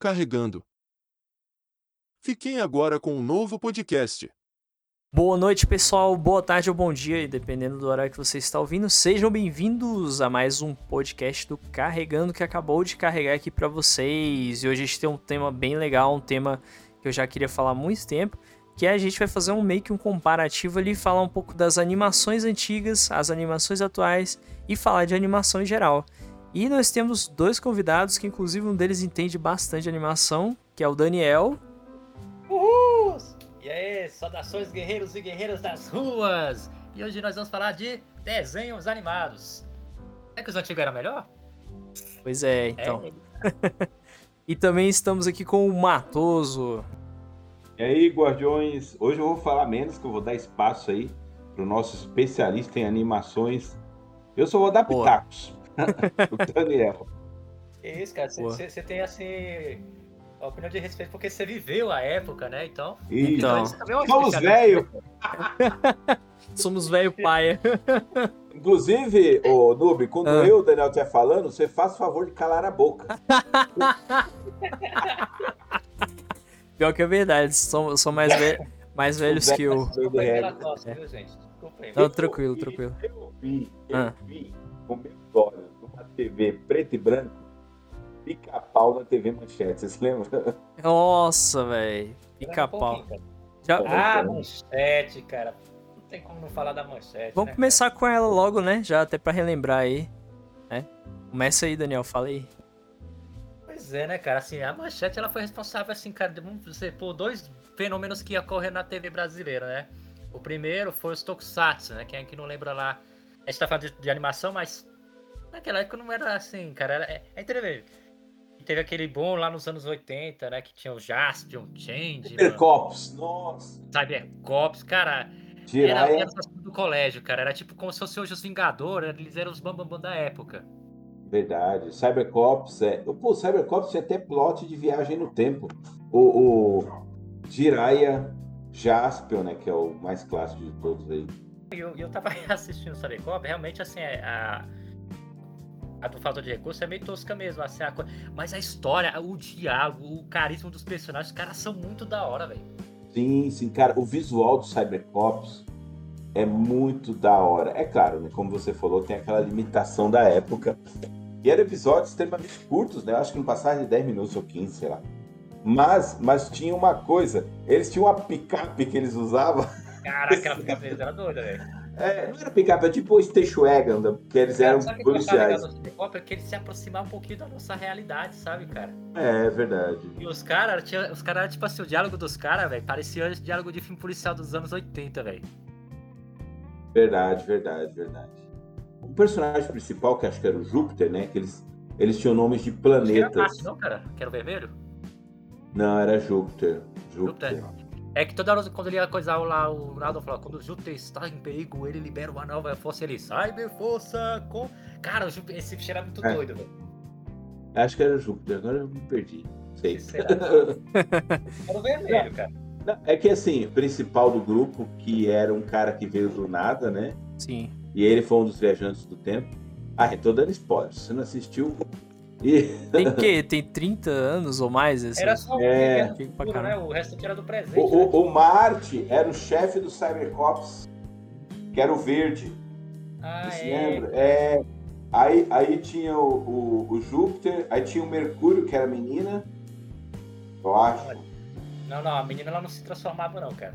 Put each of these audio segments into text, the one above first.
carregando. Fiquem agora com um novo podcast. Boa noite, pessoal. Boa tarde ou bom dia, dependendo do horário que você está ouvindo. Sejam bem-vindos a mais um podcast do Carregando que acabou de carregar aqui para vocês. E hoje a gente tem um tema bem legal, um tema que eu já queria falar há muito tempo, que a gente vai fazer um meio que um comparativo ali, falar um pouco das animações antigas, as animações atuais e falar de animação em geral. E nós temos dois convidados que, inclusive, um deles entende bastante de animação, que é o Daniel. Uhul! E aí, saudações guerreiros e guerreiras das ruas! E hoje nós vamos falar de desenhos animados. É que os antigos eram melhor? Pois é, então. É. e também estamos aqui com o Matoso. E aí, guardiões? Hoje eu vou falar menos, que eu vou dar espaço aí para o nosso especialista em animações. Eu só vou dar Boa. pitacos. o Daniel. Que isso, cara. Você tem assim. A opinião de respeito, porque você viveu a época, né? Então. então, então somos velho. somos velho paia. Inclusive, o Noob, quando ah. eu, Daniel, estiver falando, você faz o favor de calar a boca. Pior que é verdade, sou, sou mais, ve mais velhos que eu. É. Não, tranquilo, tranquilo. Eu vi, eu ah. vi com meus olhos TV preto e branco, pica-pau na TV Manchete, vocês lembram? Nossa, velho. Pica-pau. Já... Ah, Manchete, cara. Não tem como não falar da Manchete. Vamos né, começar cara? com ela logo, né? Já até pra relembrar aí. Né? Começa aí, Daniel, fala aí. Pois é, né, cara? Assim, a Manchete ela foi responsável, assim, cara, dizer, por dois fenômenos que ocorreram na TV brasileira, né? O primeiro foi os Tokusatsu, né? Quem é que não lembra lá? A gente tá falando de, de animação, mas Naquela época não era assim, cara. Era, é, é interessante. Teve aquele bom lá nos anos 80, né? Que tinha o Jaspion, Change. Cybercops, nossa. Cybercops, cara. Era, era do colégio, cara. Era tipo como se fosse hoje os Vingadores, eles eram os bambambam da época. Verdade. Cybercops é. Pô, Cybercops tinha até plot de viagem no tempo. O, o Jiraiya Jaspion, né? Que é o mais clássico de todos aí. E eu, eu tava assistindo o Cybercops, realmente assim, é, a a do falta de recurso é meio tosca mesmo, assim, a coisa. Mas a história, o diálogo, o carisma dos personagens, os caras são muito da hora, velho. Sim, sim, cara. O visual do Cybercops é muito da hora. É claro, né? Como você falou, tem aquela limitação da época. E eram episódios extremamente curtos, né? Acho que não passavam de 10 minutos ou 15, sei lá. Mas, mas tinha uma coisa, eles tinham uma picape que eles usavam. Caraca, aquela picape era doida, velho. É, não era picape, é tipo o Station Wagon, que eles eram sabe policiais. Que é que ele se aproximar um pouquinho da nossa realidade, sabe, cara? É, é verdade. E os caras, os caras, tipo assim, o diálogo dos caras, velho, parecia o diálogo de filme policial dos anos 80, velho. Verdade, verdade, verdade. O personagem principal, que acho que era o Júpiter, né? Que eles, eles tinham nomes de planetas. Não era Marte, não, cara? Que era o vermelho? Não, era Júpiter. Júpiter. Júpiter. É que toda hora quando ele ia coisar lá, o Naldo falou, quando o Júpiter está em perigo, ele libera uma nova força ele Cyber Força com. Cara, o Júpiter, esse bicho era muito é. doido, velho. Acho que era o Júpiter, agora eu me perdi. Sei. era o vermelho, cara. É que assim, o principal do grupo, que era um cara que veio do nada, né? Sim. E ele foi um dos viajantes do tempo. Ah, eu tô dando spoiler. Se você não assistiu, e... Tem que? Tem 30 anos ou mais? Assim? Era só é... futuro, né? O resto era do presente. O, né? o, o Marte era o chefe do Cybercops, que era o verde. Ah, Você é. lembra? É. Aí, aí tinha o, o, o, Júpiter, aí tinha o Mercúrio, que era a menina. Eu acho. Não, não, a menina ela não se transformava, não, cara.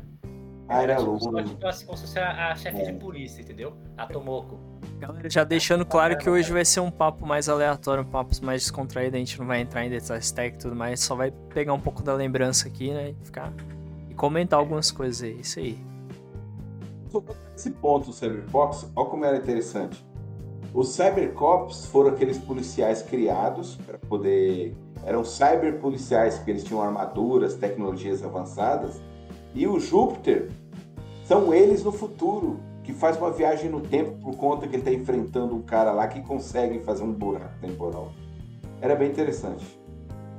Ah, era, era tipo, Só, tipo, assim, como se fosse a, a chefe é. de polícia, entendeu? A Tomoko. Galera, já deixando claro que hoje vai ser um papo mais aleatório, um papo mais descontraído, a gente não vai entrar em detalhes técnicos e tudo mais, só vai pegar um pouco da lembrança aqui, né, e ficar e comentar algumas coisas aí, isso aí. Esse ponto do Cybercops, olha como era interessante. Os Cybercops foram aqueles policiais criados para poder. Eram cyber policiais, porque eles tinham armaduras, tecnologias avançadas. E o Júpiter são eles no futuro, que faz uma viagem no tempo por conta que ele está enfrentando um cara lá que consegue fazer um buraco temporal. Era bem interessante.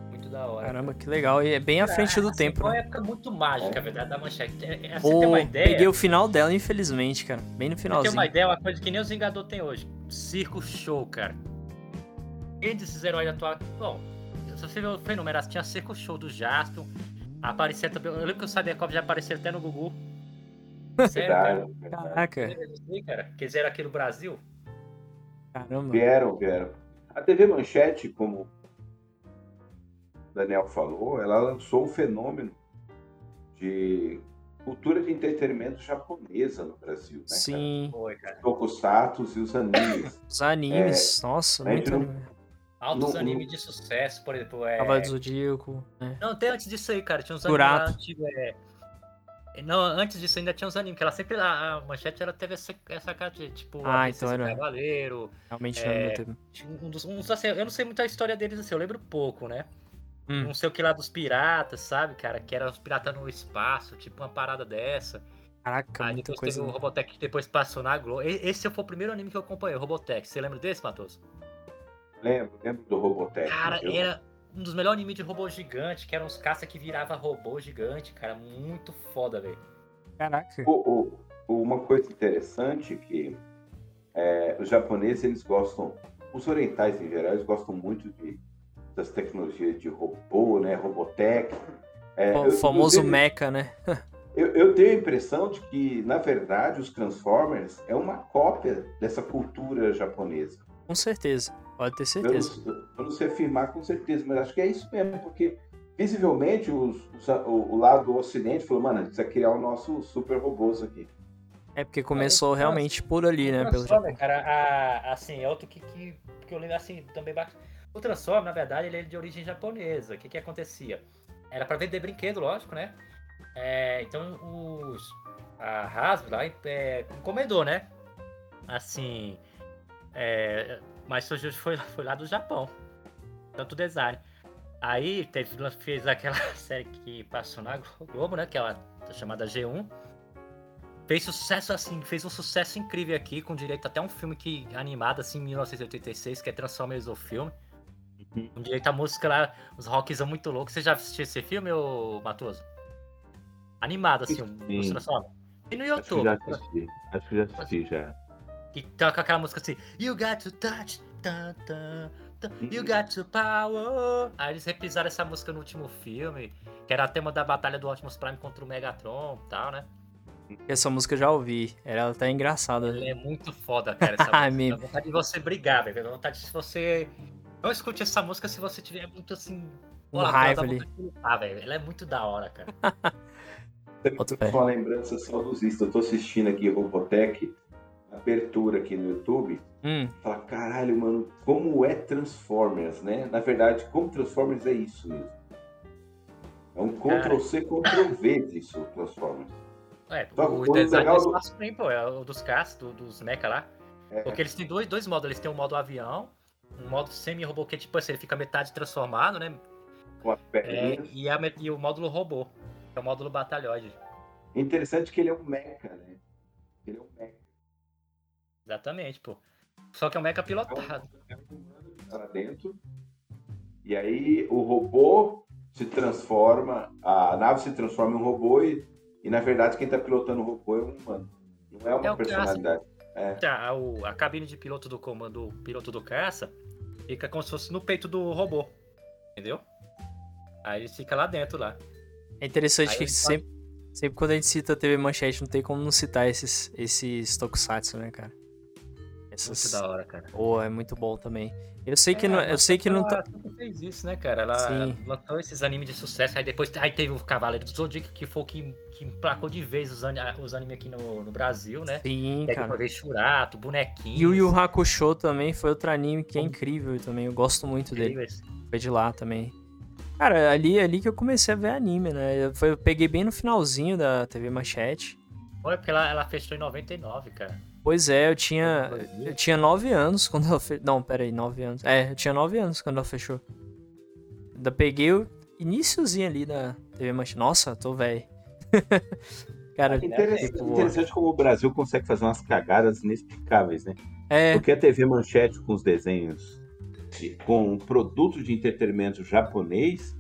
Muito da hora. Caramba, que legal. E é bem à frente do assim, tempo. Foi uma uma época muito mágica, é. a verdade, da manchete. É, é, você oh, tem uma ideia. Peguei o final dela, infelizmente, cara. Bem no finalzinho. Tem uma ideia, uma coisa que nem os Vingadores tem hoje. Circo show, cara. Quem desses heróis atuais. Bom, se você viu o fenômeno, tinha Seco Show do Jaspion. Aparecia também. Eu lembro que o Cybercop já apareceu até no Gugu. Sério, cara. Caraca, Eles aí, cara, que eles eram aqui no Brasil. caramba. Vieram, vieram. A TV Manchete, como o Daniel falou, ela lançou um fenômeno de cultura de entretenimento japonesa no Brasil, né? Sim, Foi, cara. E os animes. os animes, nossa, a gente muito não- anime. Altos No- animes de sucesso, por exemplo. É... Cavaleiro do Zodíaco, né? Não, até antes disso aí, cara. Tinha uns animes antigos. É... Não, antes disso ainda tinha uns animes, que ela sempre. A, manchete ela teve essa, essa cara de tipo. Ah, então era- Cavaleiro. Realmente É, não meu tempo. tinha Um dos, uns, assim, eu não sei muito a história deles assim, eu lembro pouco, né? Hum. Não sei o que lá dos piratas, sabe, cara? Que eram os piratas no espaço, tipo uma parada dessa. Caraca, Aí muita depois coisa. teve o Robotech que depois passou na Globo. Esse foi o primeiro anime que eu acompanhei, o Robotech. Você lembra desse, Matos? Lembro, lembro do Robotech. Cara, era um dos melhores animes de robô gigante, que eram os caça que virava robô gigante, cara. Muito foda, velho. Caraca. O- o- uma coisa interessante que é, os japoneses eles gostam, os orientais em geral, eles gostam muito de, das tecnologias de robô, né, Robotech. É, O eu- famoso inclusive, mecha, né? Eu, eu tenho a impressão de que, na verdade, os Transformers é uma cópia dessa cultura japonesa. Com certeza. Pode ter certeza. eu não sei afirmar com certeza, mas acho que é isso mesmo, porque visivelmente os- os- o, o lado do ocidente falou, mano, a gente precisa criar o nosso super robôs aqui. É porque começou Nossa. realmente por ali, né? Pelo Transformer, Japão. cara, a- assim, é outro que, que, que eu lembro assim, também bate. O Transformer, na verdade, ele é de origem japonesa. O que que acontecia? Era pra vender brinquedo, lógico, né? É, então os. A Hasbro lá é, encomendou, né? Assim. é, mas surgiu, foi, foi lá do Japão. Tanto design. Aí teve, fez aquela série que passou na Globo, né? Que é a chamada G1. Fez sucesso assim, fez um sucesso incrível aqui, com direito até um filme que animado assim em 1986, que é Transformers o filme. Uhum. Com direito à música lá, os rockzão muito loucos. Você já assistiu esse filme, ô Matoso? Animado, assim, Sim. Transformers. E no Acho que YouTube, já assisti. Acho que já assisti já. Que toca aquela música assim, You got to touch, tan, tan, tan, you got to power. Aí eles reprisaram essa música no último filme, que era tema da batalha do Optimus Prime contra o Megatron e tal, né? Essa música eu já ouvi. Ela até engraçada. Ele é muito foda, cara, essa música. me- Dá vontade de você brigar, velho. Dá vontade de você. Não escute essa música se você tiver muito assim. Olha, raiva ali. lutar, velho. Ela é muito da hora, cara. Fé. Uma lembrança saudosista. Eu tô assistindo aqui Robotech, abertura aqui no YouTube. Hum, Fala, caralho, mano, como é Transformers, né? Na verdade, como Transformers é isso mesmo. É um Ctrl-C, Ctrl-V disso, Transformers. É, Só o que o design legal do espaço é o dos caras, do- dos mecha lá. É. Porque eles têm dois, dois modos. Eles têm um modo avião, um modo semi-robô, que é tipo assim, ele fica metade transformado, né? Com as É, perninhas. e, a e o módulo robô, que é o módulo batalhões. Interessante que ele é um mecha, né? Ele é um mecha. Exatamente, pô. Só que é um mecha pilotado. É um humano que tá lá dentro. E aí o robô se transforma, a nave se transforma em um robô e, e na verdade quem tá pilotando o robô é um humano. Não é uma É o personalidade. Tá, o- a cabine de piloto do comando, o piloto do caça, fica como se fosse no peito do robô. Entendeu? Aí ele fica lá dentro lá. é interessante Aí que sempre, sempre quando a gente cita TV Manchete, não tem como não citar esses, esses tokusatsu, né, cara? Essas... Muito da hora, cara. Pô, é muito bom também. Eu sei que É, não, eu sei que não tá. Ela fez isso, né, cara? Ela Sim. lançou esses animes de sucesso, aí depois aí teve o Cavaleiro do Zodíaco, que foi o que, que emplacou de vez os, ani- os animes aqui no, no Brasil, né? Sim, Aí cara. depois veio Churato, Bonequinho. Yu Yu Hakusho também foi outro anime que é incrível também. Eu gosto muito dele. Foi de lá também. Cara, ali ali que eu comecei a ver anime, né? Eu, foi, eu peguei bem no finalzinho da TV Manchete. Foi porque ela, ela fechou em 99, cara. Pois é, eu tinha. Eu tinha 9 anos quando ela fechou. Não, pera aí, 9 anos. É, eu tinha 9 anos quando ela fechou. Ainda peguei o iníciozinho ali da TV Manchete. Nossa, tô velho. Cara, Interessante, tipo, Interessante como o Brasil consegue fazer umas cagadas inexplicáveis, né? é, Porque a TV Manchete com os desenhos, de- com produtos de entretenimento japonês,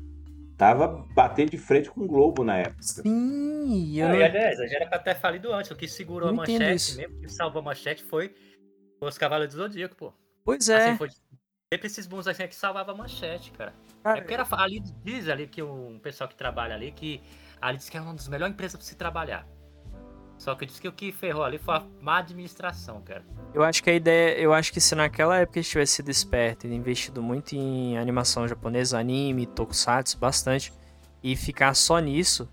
tava batendo de frente com o Globo na época. sim, eu Não, não- e, aliás, já era pra ter falido antes. O que segurou Não a manchete isso. mesmo, que salvou a manchete foi os Cavaleiros do Zodíaco, pô. Pois é. Assim, foi Sempre esses bons assim é que salvava a manchete, cara. Cara, É porque era, ali diz ali que um pessoal que trabalha ali que ali diz que é uma das melhores empresas pra se trabalhar. Só que diz que o que ferrou ali foi a má administração, cara. Eu acho que a ideia, eu acho que se naquela época eles tivessem sido esperto e investido muito em animação japonesa, anime, tokusatsu, bastante, e ficar só nisso,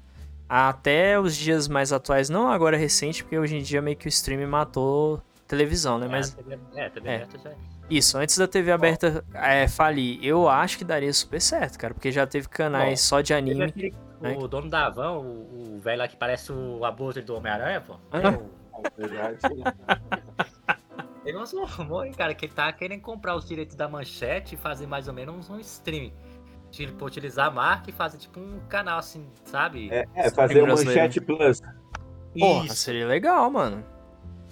até os dias mais atuais, não agora recente, porque hoje em dia meio que o stream matou televisão, né? Mas É, a TV, é, TV é. aberta já é. isso, antes da TV aberta é, falir, eu acho que daria super certo, cara, porque já teve canais Bom, só de Teve anime. aquele- né? O dono da van, o, o velho lá que parece o abutre do Homem-Aranha, pô. Ah. Tem o- Verdade. Ele um hein, cara, que ele tá querendo comprar os direitos da manchete e fazer mais ou menos um stream. Tipo, utilizar a marca e fazer tipo um canal assim, sabe? É, é, fazer o brasileiro. Manchete Plus. Porra, Isso. seria legal, mano.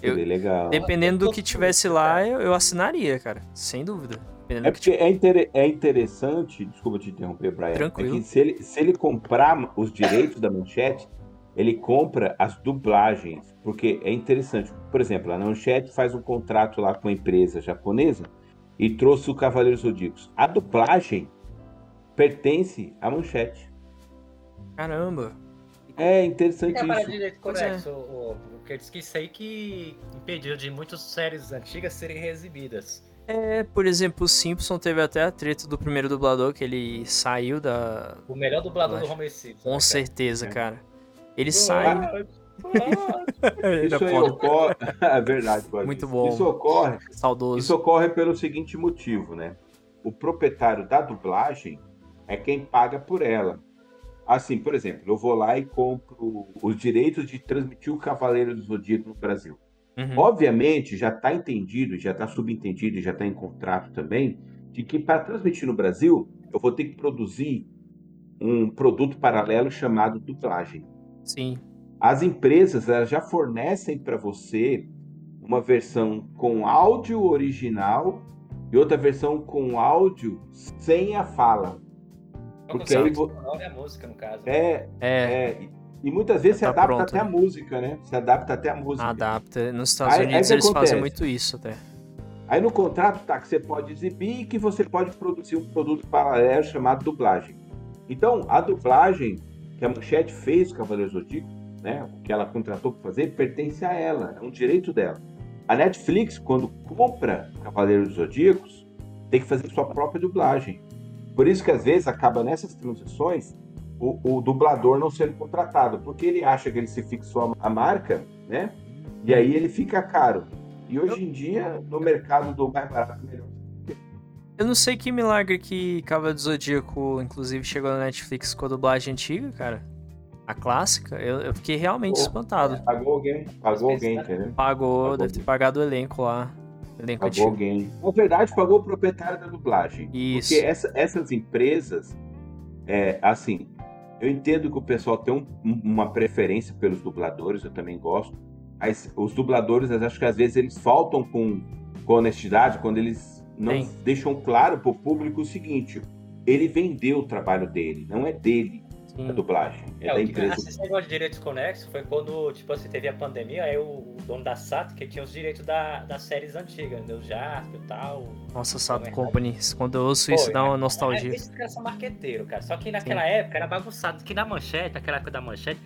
Eu- Seria legal. Dependendo do que tivesse lá, eu, eu assinaria, cara. Sem dúvida. É que porque é, inter- é interessante, desculpa te interromper, Brian, Tranquilo. é que se ele, se ele comprar os direitos da manchete, ele compra as dublagens, porque é interessante. Por exemplo, a manchete faz um contrato lá com a empresa japonesa e trouxe o Cavaleiros Zodíacos. A dublagem pertence à manchete. Caramba. É interessante É para isso. direito é. o, o, porque diz que isso aí que impediu de muitas séries antigas serem reexibidas. É, por exemplo, o Simpson teve até a treta do primeiro dublador, que ele saiu da. O melhor dublador do Homer Simpson. Com né, cara? certeza, É. cara. Ele saiu. Isso aí é foda. ocorre. É verdade, pode. Muito bom. Isso ocorre Saudoso. Isso ocorre pelo seguinte motivo, né? O proprietário da dublagem é quem paga por ela. Assim, por exemplo, eu vou lá e compro os direitos de transmitir o Cavaleiro do Zodíaco no Brasil. Uhum. Obviamente, já está entendido, já está subentendido e já está em contrato também, de que para transmitir no Brasil, eu vou ter que produzir um produto paralelo chamado dublagem. Sim. As empresas elas já fornecem para você uma versão com áudio original e outra versão com áudio sem a fala. Porque aí vo- É a música, no caso. é, É, é e muitas vezes Já se tá adapta pronto, até a né? música, né? Se adapta até a música. adapta. Nos Estados Aí- aí Unidos que eles acontece? fazem muito isso até. Aí no contrato tá que você pode exibir e que você pode produzir um produto paralelo chamado dublagem. Então, a dublagem que a Manchete fez com Cavaleiros do Zodíaco, né, o que ela contratou para fazer, pertence a ela, é um direito dela. A Netflix, quando compra Cavaleiros dos Zodíacos, tem que fazer sua própria dublagem. Por isso que às vezes acaba nessas transições o, o dublador não sendo contratado, porque ele acha que ele se fixou a a marca, né? E aí ele fica caro. E hoje em dia, no mercado do mais barato, melhor. Eu não sei que milagre que Cavaleiro do Zodíaco, inclusive, chegou na Netflix com a dublagem antiga, cara. A clássica. Eu, eu fiquei realmente Pô, espantado. Pagou alguém, pagou alguém, entendeu? Pagou, Pagou. deve ter pagado o elenco lá. Elenco Pagou antigo. alguém. Na verdade, pagou o proprietário da dublagem. Isso. Porque essa- essas empresas, é, assim, eu entendo que o pessoal tem um- um- uma preferência pelos dubladores, eu também gosto. Mas os dubladores, acho que às vezes eles faltam com, com honestidade quando eles não Sim. deixam claro para o público o seguinte: ele vendeu o trabalho dele, não é dele Sim. a dublagem, é, É, da empresa. esse negócio de direitos conexos foi quando, tipo assim, teve a pandemia, aí o, dono da Sato, que tinha os direitos da, das séries antigas, né? O Jasper e tal. Nossa, Sato Verdade. Company. Quando eu ouço isso, Pô, dá uma é- nostalgia. É, esses caras são marqueteiros, cara. Só que naquela época era bagunçado, que na manchete, naquela época da manchete,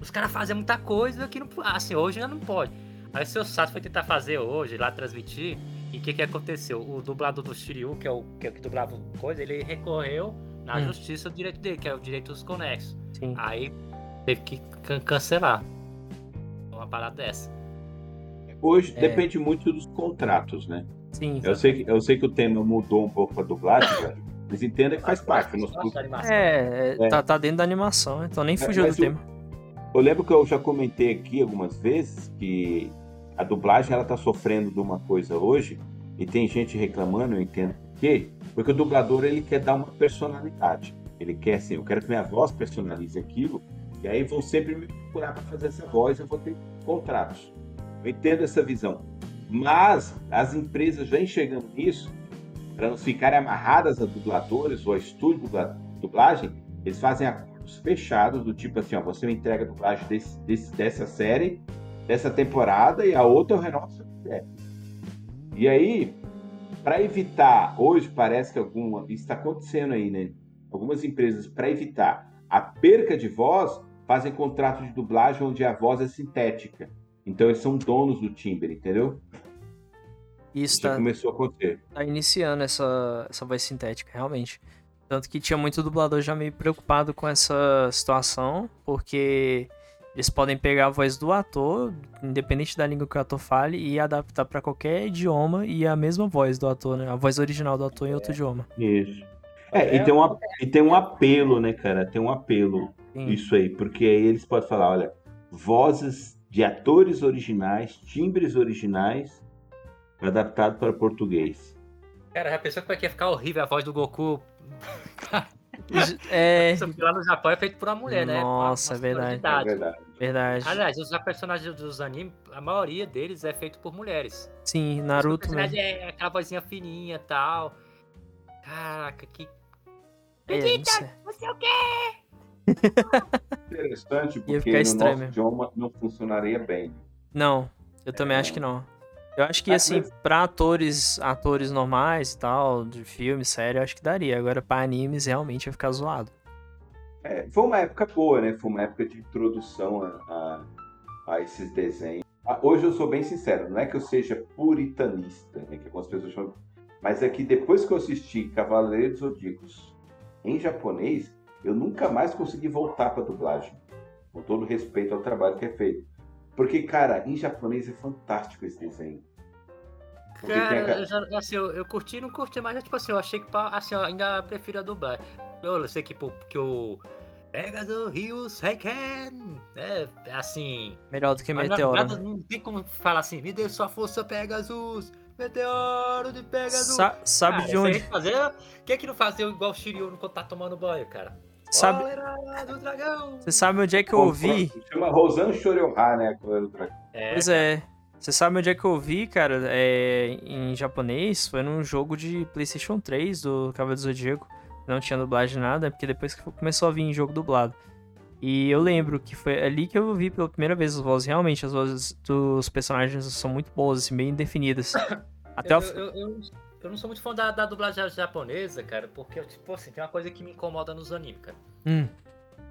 os caras faziam muita coisa que não. Assim, hoje já não pode. Aí o seu Sato foi tentar fazer hoje, lá transmitir, e o que, que aconteceu? O dublador do Shiryu, que é o que, é o que dublava coisa, ele recorreu na Hum. justiça do direito dele, que é o direito dos conexos. Sim. Aí teve que can- cancelar. Uma parada dessa. Hoje É. depende muito dos contratos, né? Sim. Eu sei que, eu sei que o tema mudou um pouco para dublagem, mas entenda que faz parte. A animação. É, é, É. Tá, tá dentro da animação, então nem fugiu do mas o- tema. Eu lembro que eu já comentei aqui algumas vezes que a dublagem ela tá sofrendo de uma coisa hoje e tem gente reclamando, eu entendo quê, porque o dublador ele quer dar uma personalidade. Ele quer assim, eu quero que minha voz personalize aquilo e aí vão sempre me procurar para fazer essa voz, eu vou ter contratos. Eu entendo essa visão. Mas as empresas já enxergando nisso, para não ficarem amarradas a dubladores ou a estúdio de dublagem, eles fazem acordos fechados do tipo assim, ó, você me entrega a dublagem desse, desse- dessa série, dessa temporada e a outra eu renovo se eu quiser. E aí, para evitar, hoje parece que alguma, isso está acontecendo aí, né? Algumas empresas, para evitar a perca de voz, fazem contrato de dublagem onde a voz é sintética. Então eles são donos do timbre, entendeu? Isso tá, começou a acontecer. tá iniciando essa, essa voz sintética, realmente. Tanto que tinha muito dublador já meio preocupado com essa situação, porque eles podem pegar a voz do ator, independente da língua que o ator fale, e adaptar para qualquer idioma e a mesma voz do ator, né? A voz original do ator em outro idioma. Isso. É, e tem, um, e tem um apelo, né, cara? Tem um apelo Sim. isso aí, porque aí eles podem falar, olha, vozes de atores originais, timbres originais, adaptado para português. Cara, já pensou como é que ia ficar horrível a voz do Goku? É, lá no Japão é feito por uma mulher, né? Nossa, Uma- uma é verdade. É verdade. verdade. Aliás, os personagens dos animes, a maioria deles é feito por mulheres. Sim, o Naruto personagem mesmo. é aquela vozinha fininha e tal. Caraca, que. É. Você é o quê? Interessante, porque no nosso idioma não funcionaria bem. Não, eu também acho que não. Eu acho que, Ah, assim, mas- pra atores, atores normais e tal, de filme, série, eu acho que daria. Agora, pra animes, realmente ia ficar zoado. É, foi uma época boa, né? Foi uma época de introdução a, a- a esses desenhos. Ah, Hoje eu sou bem sincero, não é que eu seja puritanista, né? Que algumas pessoas chamam, mas é que depois que eu assisti Cavaleiros Zodíacos em japonês, eu nunca mais consegui voltar pra dublagem. Com todo respeito ao trabalho que é feito. Porque, cara, em japonês é fantástico esse desenho. Porque Cara, aquela- eu, já- assim, eu, eu curti e não curti, mas tipo assim, eu achei que assim, eu ainda prefiro a dublagem. Eu sei que, que o Pegasus Ryu Seiken, né? assim. Melhor do que Meteoro. nada- né? não tem como falar assim, me dê sua força, Pegasus! Meteoro de Pegasus! Sa- sabe Cara, de onde? Fazer, quem é que não fazia igual o Shiryu quando tá tomando banho, cara? Sabe, Cólera do dragão! você sabe onde é que eu ouvi? Chama Rosan Shoryoha, né? É, Pois é. Você sabe onde é que eu vi, cara, é, em japonês? Foi num jogo de PlayStation 3 do Cavaleiro do Zodíaco. Não tinha dublagem nada, porque depois que começou a vir em jogo dublado. E eu lembro que foi ali que eu vi pela primeira vez as vozes. Realmente, as vozes dos personagens são muito boas, assim, bem definidas. Até eu, o. eu, eu, eu não sou muito fã da, da dublagem japonesa, cara, porque, tipo assim, tem uma coisa que me incomoda nos animes, cara. Hum,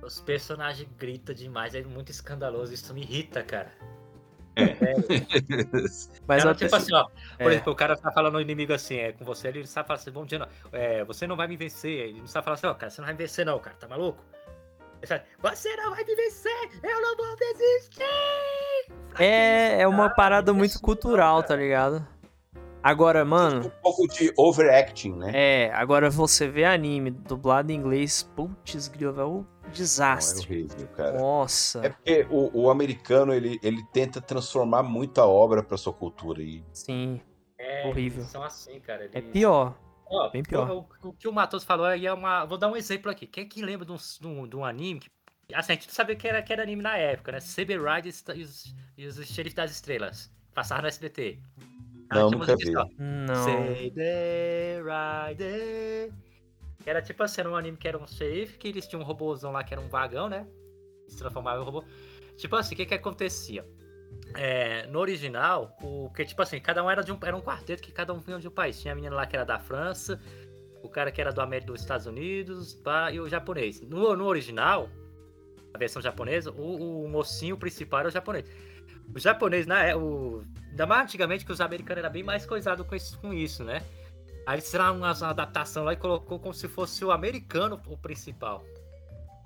Os personagens gritam demais, é muito escandaloso, isso me irrita, cara. mas Cara, até- tipo assim, ó, por é. exemplo, o cara tá falando o inimigo assim, é com você, ele sabe falar assim, bom dia, não. É, você não vai me vencer. Ele não sabe falar assim, ó, cara, você não vai me vencer, não, cara, tá maluco? Ele sabe, você não vai me vencer, eu não vou desistir! É, é uma parada é muito cultural, tá ligado? Agora, mano, Um pouco de overacting, né? é, agora você vê anime dublado em inglês, putz, grilo, é um Não, é desastre. horrível, cara. Nossa, É porque o, o americano, ele, ele tenta transformar muita obra pra sua cultura. E sim, É, Horrível. são assim, cara. é eles- pior. Ó, Bem pior. O, o- que o Matos falou aí é uma. Vou dar um exemplo aqui. Quem que lembra de um, de um, de um anime que. Assim, a gente não sabia que era, que era anime na época, né? Saber Ride e os, e os Xerife das Estrelas. Passaram no SBT. Não, tinha nunca vi. Não. Saber Ride. Era tipo assim, era um anime que era um xerife, que eles tinham um robôzão lá que era um vagão, né? Se transformava em robô. Tipo assim, o que que acontecia? É, no original, o que tipo assim, cada um era de um era um quarteto que cada um vinha de um país. Tinha a menina lá que era da França, o cara que era do América dos Estados Unidos, pá, e o japonês. No, no original, a versão japonesa, o, o mocinho principal era o japonês. O japonês, né, o ainda mais antigamente que os americanos eram bem mais coisados com isso, com isso, né? Aí eles fizeram uma, uma adaptação lá e colocou como se fosse o americano o principal.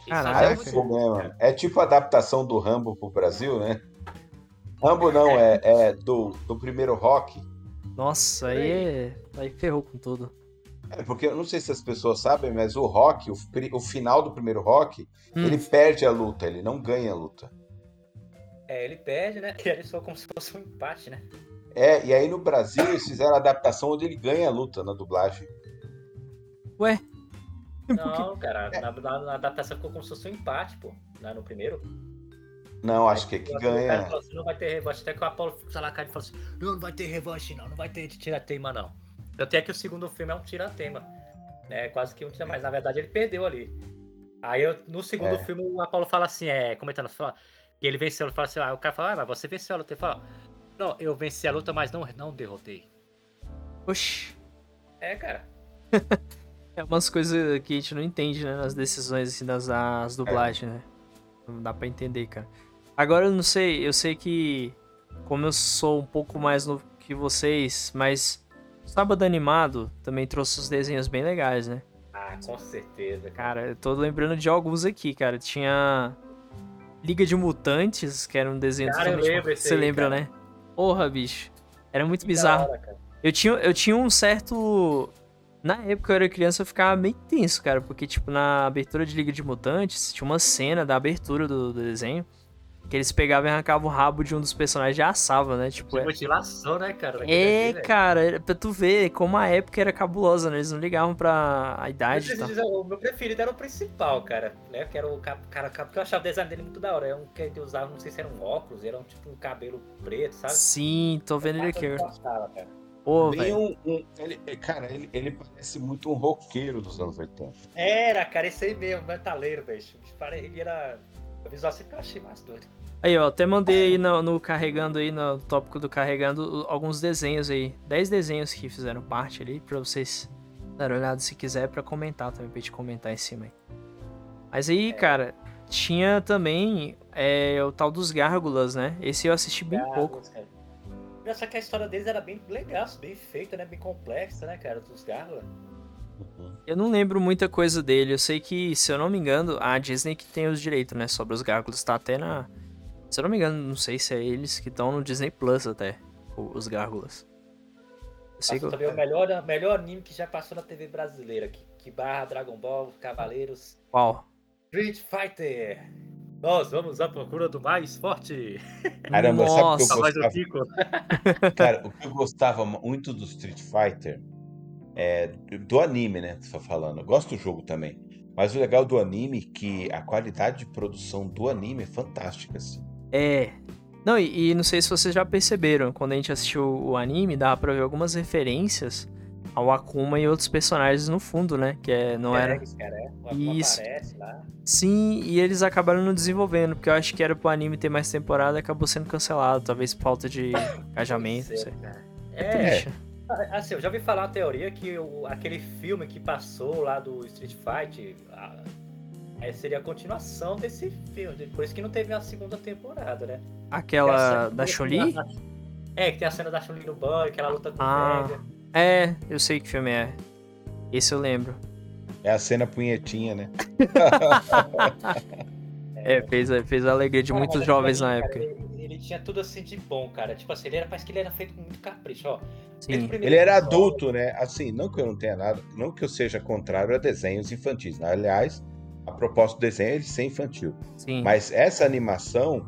Caraca. É muito- mano? É tipo a adaptação do Rambo pro Brasil, né? Rambo não, é, é do, do primeiro rock. Nossa, aí, é... aí ferrou com tudo. É, porque eu não sei se as pessoas sabem, mas o rock, o, o final do primeiro rock, Hum. ele perde a luta, ele não ganha a luta. É, ele perde, né? E ele só como se fosse um empate, né? É, e aí no Brasil eles fizeram a adaptação onde ele ganha a luta na dublagem. Ué? Não, cara, na, na, na adaptação ficou como se fosse um empate, pô. Lá no primeiro. Não, acho que é Aí, que o cara ganha. falou assim, não vai ter revanche. Até que o Apolo foi lá cara e falou assim: não, não vai ter revanche, não, não vai ter de tira-teima, não. Até que o segundo filme é um tira-teima. É quase que um tira mas na verdade ele perdeu ali. Aí eu, no segundo É. filme o Apolo fala assim, é, comentando, fala, que ele venceu, ele fala assim, ah, o cara fala, ah, mas você venceu a luta. Ele fala, não, eu venci a luta, mas não, não derrotei. Oxi. É, cara. É umas coisas que a gente não entende, né? Nas decisões, assim, das, das dublagens, né? Não dá pra entender, cara. Agora eu não sei, eu sei que. Como eu sou um pouco mais novo que vocês, mas. Sábado Animado também trouxe os desenhos bem legais, né? Ah, com certeza. Cara, eu tô lembrando de alguns aqui, cara. Tinha. Liga de Mutantes, que era um desenho Cara, eu totalmente- lembro esse Você aí, lembra, cara. né? Porra, bicho. Era muito Que bizarro. hora. Eu tinha, eu tinha um certo. Na época eu era criança, eu ficava meio tenso, cara, porque, tipo, na abertura de Liga de Mutantes, tinha uma cena da abertura do, do desenho que eles pegavam e arrancavam o rabo de um dos personagens e assavam, né? Tipo, Que é, mutilação, né, cara? é cara, era pra tu ver como a época era cabulosa, né? Eles não ligavam pra a Eu idade e tal. dizer, o meu preferido era o principal, cara. Né? Que era o ca- cara, porque eu achava o design dele muito da hora. É um que ele usava, não sei se era um óculos, era um tipo um cabelo preto, sabe? Sim, tô vendo ele aqui. Eu gostava, cara. Pô, Bem velho. um, um- ele, cara, ele, ele parece muito um roqueiro dos anos 80. Era, cara, esse aí mesmo, metaleiro, velho. Ele era. O visual sempre eu achei mais doido. Aí, ó, até mandei aí no, no carregando aí, no tópico do carregando, alguns desenhos aí. 10 desenhos que fizeram parte ali, pra vocês darem olhada se quiser, pra comentar também, pra gente comentar em cima aí. Mas aí, cara, tinha também é, o tal dos Gárgulas, né? Esse eu assisti bem Ah, pouco. cara, Só que a história deles era bem legal, bem feita, né? Bem complexa, né, cara? Dos Gárgulas. Eu não lembro muita coisa dele. Eu sei que, se eu não me engano, a Disney que tem os direitos, né? Sobre os Gárgulas. Tá até na. Se eu não me engano, não sei se é eles que estão no Disney Plus até. Os Gárgulas. Eu sei que Passou eu... também o melhor, melhor anime que já passou na TV brasileira. Que, que barra Dragon Ball, Cavaleiros, Qual? Street Fighter. Nós vamos à procura do mais forte. Caramba, sabe o que eu Nossa, mais o gostava? Cara, o que eu gostava muito do Street Fighter é do anime, né? Você tá falando. Eu gosto do jogo também. Mas o legal do anime é que a qualidade de produção do anime é fantástica, assim. É. Não, e, e não sei se vocês já perceberam, quando a gente assistiu o anime, dava pra ver algumas referências ao Akuma e outros personagens no fundo, né? Que é, não era. É. O Akuma Isso. Sim, e eles acabaram não desenvolvendo, porque eu acho que era pro anime ter mais temporada e acabou sendo cancelado, talvez por falta de engajamento, não sei. é, cara. É É, triste. Assim, eu já ouvi falar uma teoria que o- aquele filme que passou lá do Street Fight a- é, seria a continuação desse filme. Por isso que não teve a segunda temporada, né? Aquela da a Chun-Li? É, que tem a cena da Chun-Li no banho, que ela luta com Ah. o Vega. É, eu sei que filme é. Esse eu lembro. É a cena punhetinha, né? É, fez, a- fez a alegria de muitos mas jovens na época. Tinha tudo assim de bom, cara. Tipo assim, ele era, parece que ele era feito com muito capricho, ó. Sim. Ele era episódio- adulto, né? Assim, não que eu não tenha nada, não que eu seja contrário a desenhos infantis. né? Aliás, a proposta do desenho é ele ser infantil. Sim. Mas essa animação,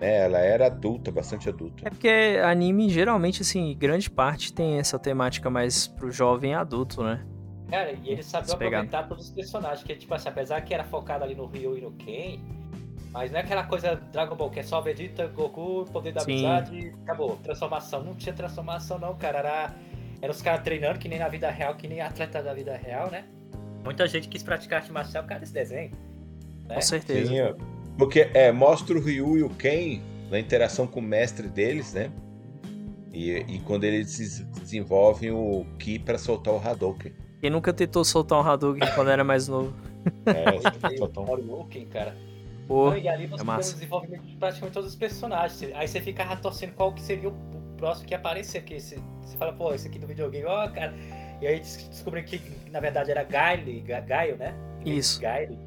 né, ela era adulta, bastante adulta. É porque anime, geralmente, assim, grande parte tem essa temática mais pro jovem adulto, né? Cara, e ele sabia aproveitar todos os personagens, que tipo assim, apesar que era focado ali no Ryu e no Ken, mas não é aquela coisa Dragon Ball, que é só Vegeta, Goku, poder da Sim. amizade, acabou. Transformação. Não tinha transformação não, cara. Era, era os caras treinando, que nem na vida real, que nem atleta da vida real, né? Muita gente quis praticar arte marcial por causa desse desenho. né? Com certeza. Sim, porque é, mostra o Ryu e o Ken na interação com o mestre deles, né? E, e quando eles des- desenvolvem o Ki pra soltar o Hadouken. Quem nunca tentou soltar um Hadouken quando era mais novo? É, o soltar um- Hadouken, cara. Pô, Não, e ali você é tem o massa. desenvolvimento de praticamente todos os personagens. Aí você fica torcendo qual que seria o próximo que ia aparecer aqui. Você, você fala, pô, esse aqui do videogame, ó, cara. E aí des- descobri que na verdade era Guile, Ga- Gaio, né? Isso. Guile.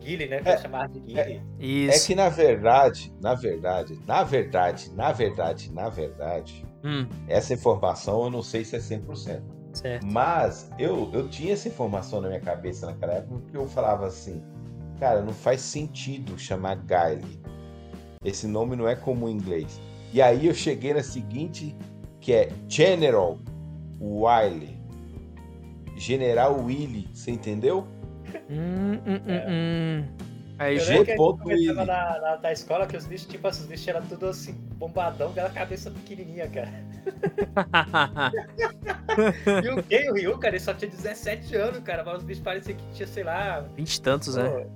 Guile, né? É, Pra chamar de Guile. É isso. que na verdade, na verdade, na verdade, na verdade, na verdade, Hum, essa informação eu não sei se é 100%. certo. Mas eu, eu tinha essa informação na minha cabeça naquela época, porque eu falava assim, cara, não faz sentido chamar Guile. Esse nome não é comum em inglês. E aí eu cheguei na seguinte, que é General Wiley. General Willy, você entendeu? Hum, hum, hum, hum. Aí Eu que Willy. na, na, na escola que os bichos, tipo, esses bichos eram tudo assim, bombadão, com aquela cabeça pequenininha, cara. E o Ken, o Ryu, cara, ele só tinha 17 anos, cara, mas os bichos pareciam que tinha, sei lá... Vinte e tantos, né? pô, É,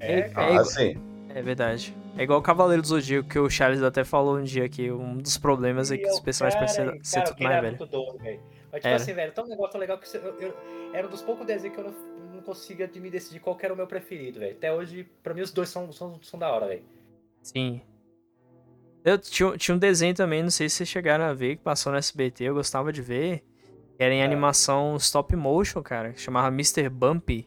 É, cara. é igual- assim, É verdade. É igual o Cavaleiro do Zodíaco, que o Charles até falou um dia que um dos problemas é que E os personagens cara, parecem ser tudo mais velho. muito doido, velho. Mas, tipo Era. assim, velho, tão um negócio legal que eu, eu- era um dos poucos desenhos que eu não, não conseguia de me decidir qual que era o meu preferido, velho. Até hoje, pra mim, os dois são, são, são da hora, velho. Sim. Eu tinha, tinha um desenho também, não sei se vocês chegaram a ver, que passou no SBT, eu gostava de ver. que Era em É. animação stop motion, cara, que chamava Mr. Bumpy.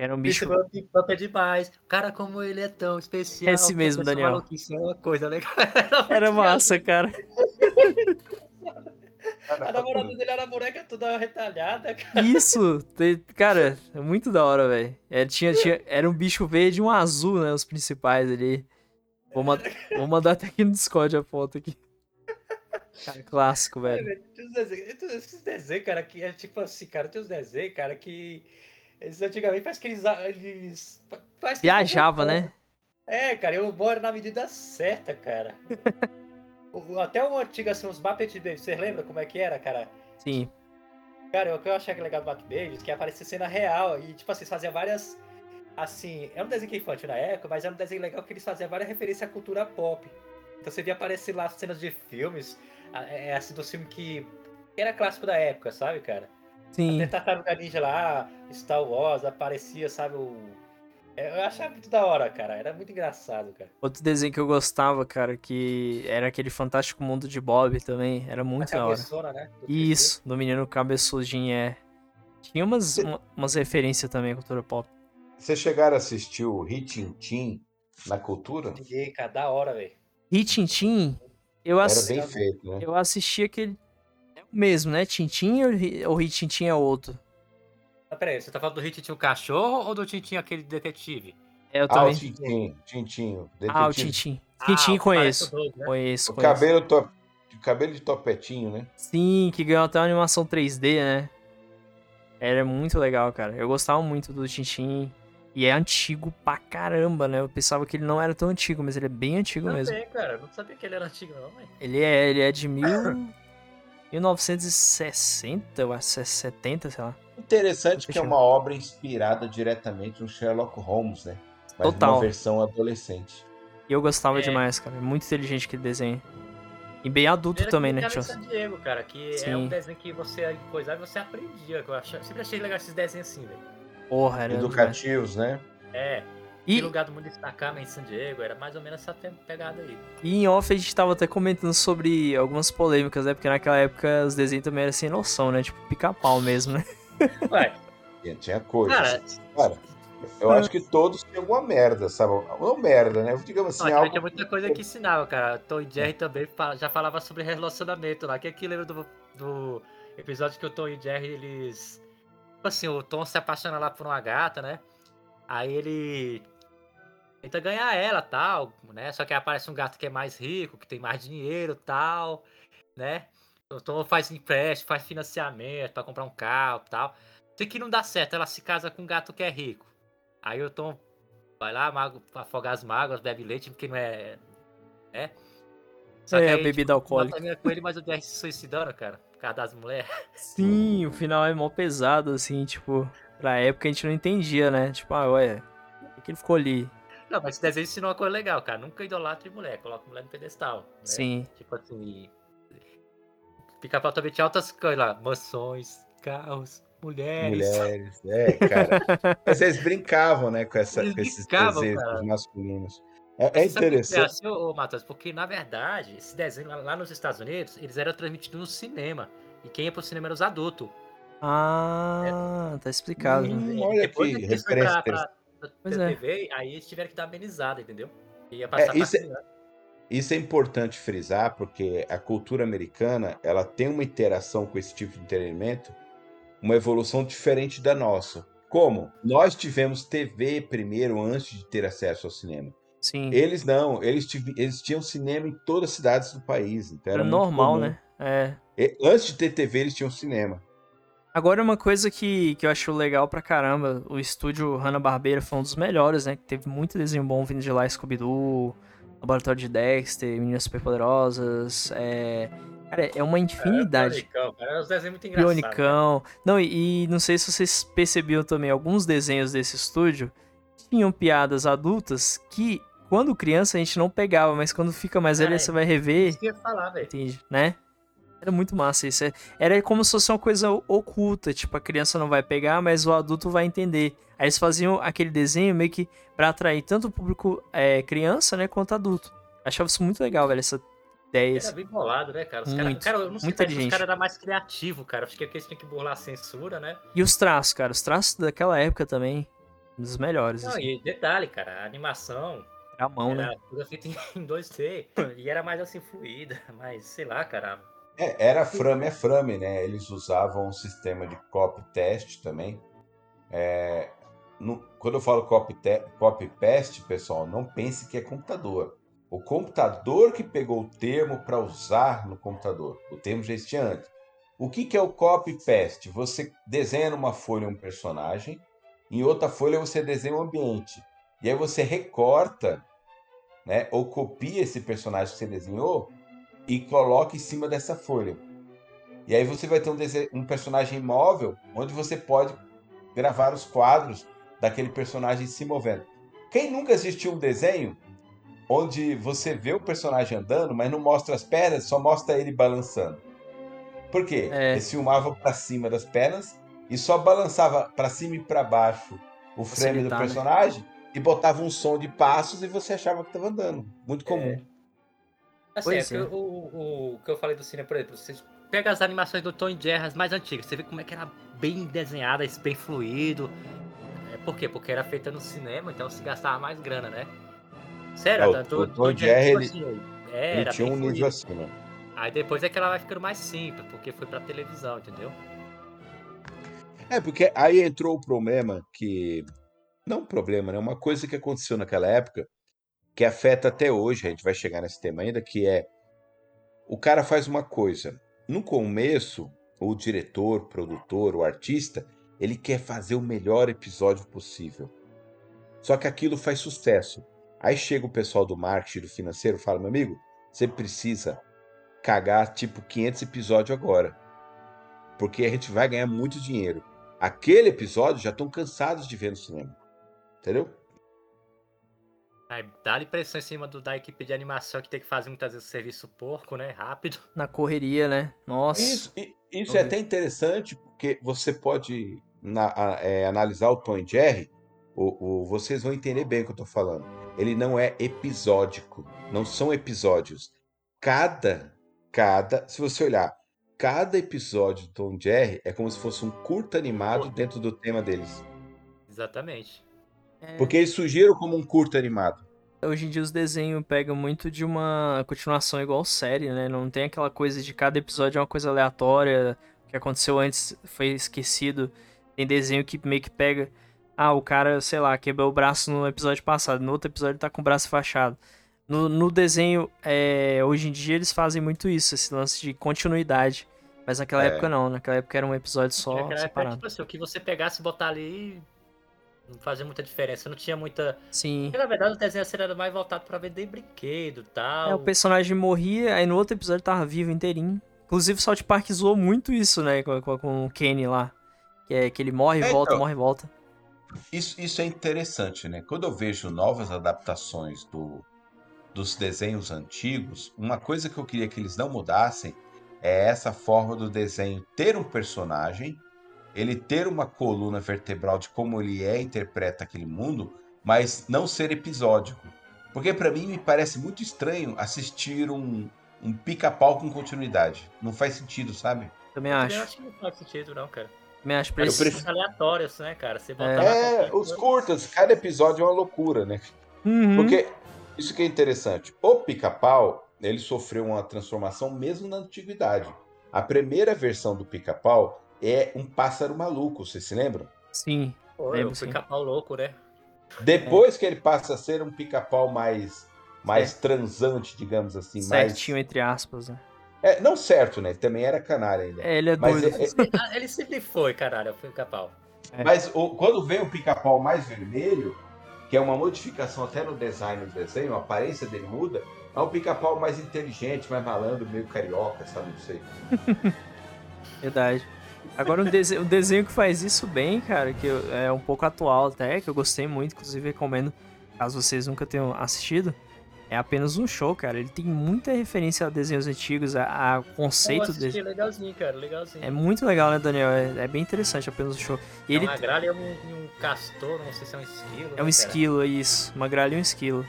Era um bicho. Bicho é demais. Cara, como ele é tão especial. Esse mesmo, Daniel. maluquice É uma coisa legal. Era massa, cara. A namorada dele era a boneca toda retalhada, cara. Isso, cara, é muito da hora, velho. Era, tinha, tinha, era um bicho verde e um azul, né? Os principais ali. Vou, ma- vou mandar até aqui no Discord a foto aqui. Cara, clássico, É, velho. Tinha uns desenhos, cara, que é tipo assim, cara, tem uns desenhos, cara, que. Eles antigamente parece que eles. eles parece que Viajava, eles- né? É, cara, eu moro na medida certa, cara. Até o antigo, assim, os Muppet Babies, vocês lembram como é que era, cara? Sim. Cara, o que eu achei legal do Muppet Babies, que aparecia cena real, e tipo assim, fazia várias. Assim, é um desenho que é infantil na época, mas era um desenho legal que eles faziam várias referências à cultura pop. Então você via aparecer lá cenas de filmes, é assim, do filme que era clássico da época, sabe, cara? Sim. Até Tartaruga Ninja lá, Star Wars, aparecia, sabe, o... é, Eu achava muito da hora, cara, era muito engraçado, cara. Outro desenho que eu gostava, cara, que era aquele Fantástico Mundo de Bob também. Era muito da hora. né? do Isso, do menino cabeçudinho, é. Tinha umas, uma- umas referências também à cultura pop. Vocês chegaram a assistir o Ritintim na cultura? Cheguei, cara, da hora, velho. Tintin, eu, Era ass... bem feito, né? eu assisti aquele. O mesmo, né? Tintin ou Ri- ou Ritintin é outro? Mas peraí, você tá falando do Ritinho cachorro ou do Tintinho aquele detetive? É, eu Ah, o. Tintim, Tintinho. Ah, o detetive. Tintin. Ah, Tintin o que parece conheço. o Doug, né? Conheço, O conheço. cabelo, to... cabelo de topetinho, né? Sim, que ganhou até uma animação 3D, né? Era muito legal, cara. Eu gostava muito do Tintin. E é antigo pra caramba, né? Eu pensava que ele não era tão antigo, mas ele é bem antigo mesmo. Também, cara, não sabia que ele era antigo não, velho. Ele é, ele é de mil... 1960, eu acho, 70, sei lá. Interessante que é uma obra inspirada diretamente no Sherlock Holmes, né? Mas Total. uma versão adolescente. E eu gostava É. demais, cara. É muito inteligente aquele desenho. E bem adulto Ele também, né? Era Tio? San Diego, cara, que é Sim. um desenho que você coisava e você aprendia. Que eu achava- sempre achei legal esses desenhos assim, velho. Porra, era. demais. Educativos, né? É, E, que lugar do mundo destacava em San Diego, era mais ou menos essa pegada aí. e em off a gente tava até comentando sobre algumas polêmicas, né? Porque naquela época os desenhos também eram sem noção, né? Tipo, pica-pau mesmo, né? Ué, Tinha, coisas. cara, Cara, eu acho que todos têm alguma merda, sabe? Uma merda, né? Digamos assim, Não, algo... tinha muita coisa que ensinava, cara. Tom e Jerry também já falava sobre relacionamento lá. Que aqui lembra do, do episódio que o Tom e Jerry, eles. Tipo assim, o Tom se apaixona lá por uma gata, né? Aí ele tenta ganhar ela tal, né? Só que aparece um gato que é mais rico, que tem mais dinheiro tal, né? O Tom faz empréstimo, faz financiamento pra comprar um carro tal. Sei que não dá certo, ela se casa com um gato que é rico. Aí o Tom vai lá, mago, afogar as mágoas, bebe leite, porque não é. né? Só É, a aí, bebida alcoólica. termina com ele, mas o Jerry se suicidando, cara. Por causa das mulheres. Sim, o final é mó pesado, assim, tipo, pra época a gente não entendia, né? Tipo, ah, ué, que ele ficou ali? Não, mas esse desenho ensinou uma coisa legal, cara. Nunca idolatre mulher, coloca mulher no pedestal. Né? Sim. Tipo assim. Pica-pau também tinha altas coisas lá. Mansões, carros, mulheres. Mulheres, é, cara. Mas eles brincavam, né, com, essa, Eles com esses desejos cara. masculinos. É, é É interessante. assim, ô, ô, Matheus? Porque, na verdade, esse desenho lá, lá nos Estados Unidos, eles eram transmitidos no cinema. E quem ia pro cinema era os adultos. Ah, tá explicado. né? Hum, E olha depois aqui, referência pra, pra, pra Pois é. TV, aí eles tiveram que dar amenizada, entendeu? Ia passar isso é- pra criança. Isso é importante frisar, porque a cultura americana ela tem uma interação com esse tipo de entretenimento, uma evolução diferente da nossa. Como? Nós tivemos TV primeiro antes de ter acesso ao cinema. Sim. Eles não, eles, eles tinham cinema em todas as cidades do país. Então era Era normal, comum. né? É. E- Antes de ter TV, eles tinham cinema. Agora, uma coisa que, que eu acho legal pra caramba, o estúdio Hanna-Barbera foi um dos melhores, né? Que teve muito desenho bom vindo de lá, Scooby-Doo, Laboratório de Dexter, Meninas Superpoderosas, é... Cara, é uma infinidade. Pionicão, cara. Era uns desenhos muito engraçados. Pionicão. Não, e, e não sei se vocês percebiam também, alguns desenhos desse estúdio tinham piadas adultas que, quando criança, a gente não pegava, mas quando fica mais velho, Ah, é. você vai rever, Isso que eu ia falar, velho. entende, né? Era muito massa isso. É- Era como se fosse uma coisa oculta, tipo, a criança não vai pegar, mas o adulto vai entender. Aí eles faziam aquele desenho meio que pra atrair tanto o público é, criança, né, quanto adulto. Achava isso muito legal, velho, essa ideia. Era bem bolado, né, cara? Os cara, Muito, cara, eu não sei, muito parece que inteligente. os caras eram mais criativos, cara. Acho que eles tinham que burlar a censura, né? E os traços, cara, os traços daquela época também, um dos melhores. Não, assim. e detalhe, cara, a animação Era a mão, né? era tudo feita em em 2D. E era mais assim, fluida, mas sei lá, cara. É, era frame é frame, né? Eles usavam um sistema de copy test também. É, no- quando eu falo copy, te- copy paste, pessoal, não pense que é computador. O computador que pegou o termo para usar no computador. O termo já existia antes. O que, que é o copy paste? Você desenha numa folha um personagem, em outra folha você desenha um ambiente. E aí você recorta, né, ou copia esse personagem que você desenhou e coloca em cima dessa folha. E aí você vai ter um, um personagem móvel onde você pode gravar os quadros daquele personagem se movendo. Quem nunca assistiu um desenho onde você vê o personagem andando, mas não mostra as pernas, só mostra ele balançando? Por quê? É. Eles filmavam para cima das pernas e só balançava para cima e para baixo o frame do Facilitar, né? personagem e botava um som de passos e você achava que estava andando. Muito comum. Assim, é é. o, o, o que eu falei do cinema, por exemplo, vocês pegam as animações do Tom Jerry as mais antigas, você vê como é que era bem desenhada, bem fluido. É, por quê? Porque era feita no cinema, então se gastava mais grana, né? Sério, É, o- do, o Tom Jerry, tipo assim, Ele era tinha um nível fluido. acima. Aí depois é que ela vai ficando mais simples, porque foi pra televisão, entendeu? É, porque aí entrou o problema que. Não um problema, né? Uma coisa que aconteceu naquela época que afeta até hoje, a gente vai chegar nesse tema ainda, que é o cara faz uma coisa. No começo, o diretor, produtor, o artista, ele quer fazer o melhor episódio possível. Só que aquilo faz sucesso. Aí chega o pessoal do marketing, do financeiro, fala: meu amigo, você precisa cagar tipo 500 episódios agora. Porque a gente vai ganhar muito dinheiro. Aquele episódio já estão cansados de ver no cinema. Entendeu? Aí dá-lhe pressão em cima do, da equipe de animação que tem que fazer muitas vezes serviço porco, né? Rápido. Na correria, né? Nossa. Isso, isso é até interessante, porque você pode na- a- é, analisar o Tom e Jerry, o, o- vocês vão entender bem o que eu estou falando. Ele não é episódico, não são episódios. Cada, cada, se você olhar, cada episódio do Tom e Jerry é como se fosse um curto animado dentro do tema deles. Exatamente. É, Porque eles surgiram como um curto animado. Hoje em dia os desenhos pegam muito de uma continuação igual série, né? Não tem aquela coisa de cada episódio é uma coisa aleatória, o que aconteceu antes foi esquecido. Tem desenho que meio que pega. Ah, o cara, sei lá, quebrou o braço no episódio passado, no outro episódio tá com o braço fachado. No, no desenho, é, hoje em dia eles fazem muito isso, esse lance de continuidade. Mas naquela É. época não, naquela época era um episódio só Naquela época, separado. tipo assim, o que você pegasse e botar ali não fazia muita diferença. Não tinha muita. Sim. Porque na verdade o desenho assim, era mais voltado pra vender brinquedo e tal. É, o personagem morria, aí no outro episódio tava vivo inteirinho. Inclusive, o South Park zoou muito isso, né? Com, com- com o Kenny lá. Que é que ele morre e É, volta, então. morre e volta. Isso, isso é interessante, né? Quando eu vejo novas adaptações do, dos desenhos antigos, uma coisa que eu queria que eles não mudassem é essa forma do desenho ter um personagem, ele ter uma coluna vertebral de como ele é, interpreta aquele mundo, mas não ser episódico. Porque pra mim me parece muito estranho assistir um, um pica-pau com continuidade. Não faz sentido, sabe? Também Eu acho. acho que não faz sentido, não, cara. Também acho. Eu Preci... prefiro- Aleatórios, né, cara? Você botar É. É, os curtas, cada episódio é uma loucura, né? Uhum. Porque isso que é interessante. O pica-pau, ele sofreu uma transformação mesmo na antiguidade. A primeira versão do pica-pau é um pássaro maluco, vocês se lembram? Sim. Pô, lembro, eu fui sim. capau louco, né? Depois que ele passa a ser um pica-pau mais, mais transante, digamos assim, Certinho, entre aspas, né? mais. É, não certo, né? Ele também era canalha ainda. É, ele é Mas doido. é- Ah, Ele sempre foi, caralho, foi capau. É. Mas o- quando vem o pica-pau mais vermelho, que é uma modificação até no design do desenho, a aparência dele muda, é um pica-pau mais inteligente, mais malandro, meio carioca, sabe? Não sei. Verdade. Agora, um desenho, um desenho que faz isso bem, cara, que é um pouco atual até, que eu gostei muito, inclusive recomendo, caso vocês nunca tenham assistido, é apenas um show, cara. Ele tem muita referência a desenhos antigos, a, a conceito dele. legalzinho, cara, legalzinho. É muito legal, né, Daniel? É, é bem interessante apenas um show. E É ele uma gralha e um, um castor, não sei se é um esquilo. é um né, cara? esquilo, é isso. Uma gralha e um esquilo.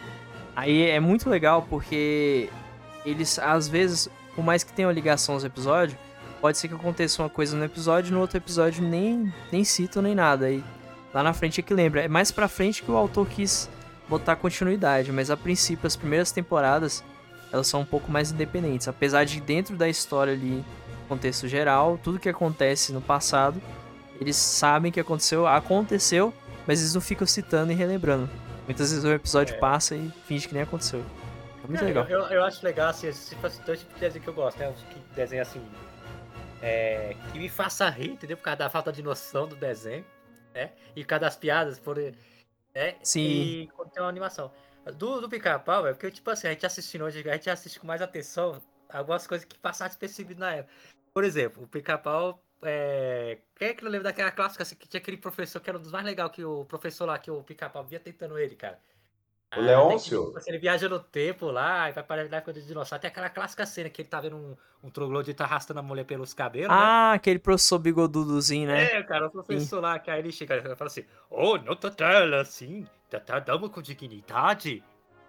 Aí é muito legal porque eles, às vezes, por mais que tenham ligação aos episódios, pode ser que aconteça uma coisa no episódio e no outro episódio nem, nem citam nem nada. Aí lá na frente é que lembra. É mais pra frente que o autor quis botar continuidade, mas a princípio as primeiras temporadas elas são um pouco mais independentes. Apesar de dentro da história ali, contexto geral, tudo que acontece no passado, eles sabem que aconteceu, aconteceu, mas eles não ficam citando e relembrando. Muitas vezes o episódio É. passa e finge que nem aconteceu. É muito É, legal. Eu, eu, acho legal, assim, esse tipo, dois tipos de desenho que eu gosto, né? Os que desenho assim. É, que me faça rir, entendeu? Por causa da falta de noção do desenho, né? E por causa das piadas, por. Né? Sim. E quando tem uma animação. Do, do pica-pau, é porque, tipo assim, a gente assistindo hoje, a gente assiste com mais atenção algumas coisas que passaram despercebidas na época. Por exemplo, o pica-pau. É... Quem é que não lembra daquela clássica assim, que tinha aquele professor que era um dos mais legais que o professor lá, que o pica-pau via tentando ele, cara? O Ah, Leôncio? Ele viaja no tempo lá e vai para na época do dinossauro. Tem aquela clássica cena que ele tá vendo um, um troglodita arrastando a mulher pelos cabelos, né? Ah, aquele professor bigodudozinho, né? É, cara, o professor lá, que aí ele chega e fala assim, oh, não tá tela assim, tratamos com dignidade,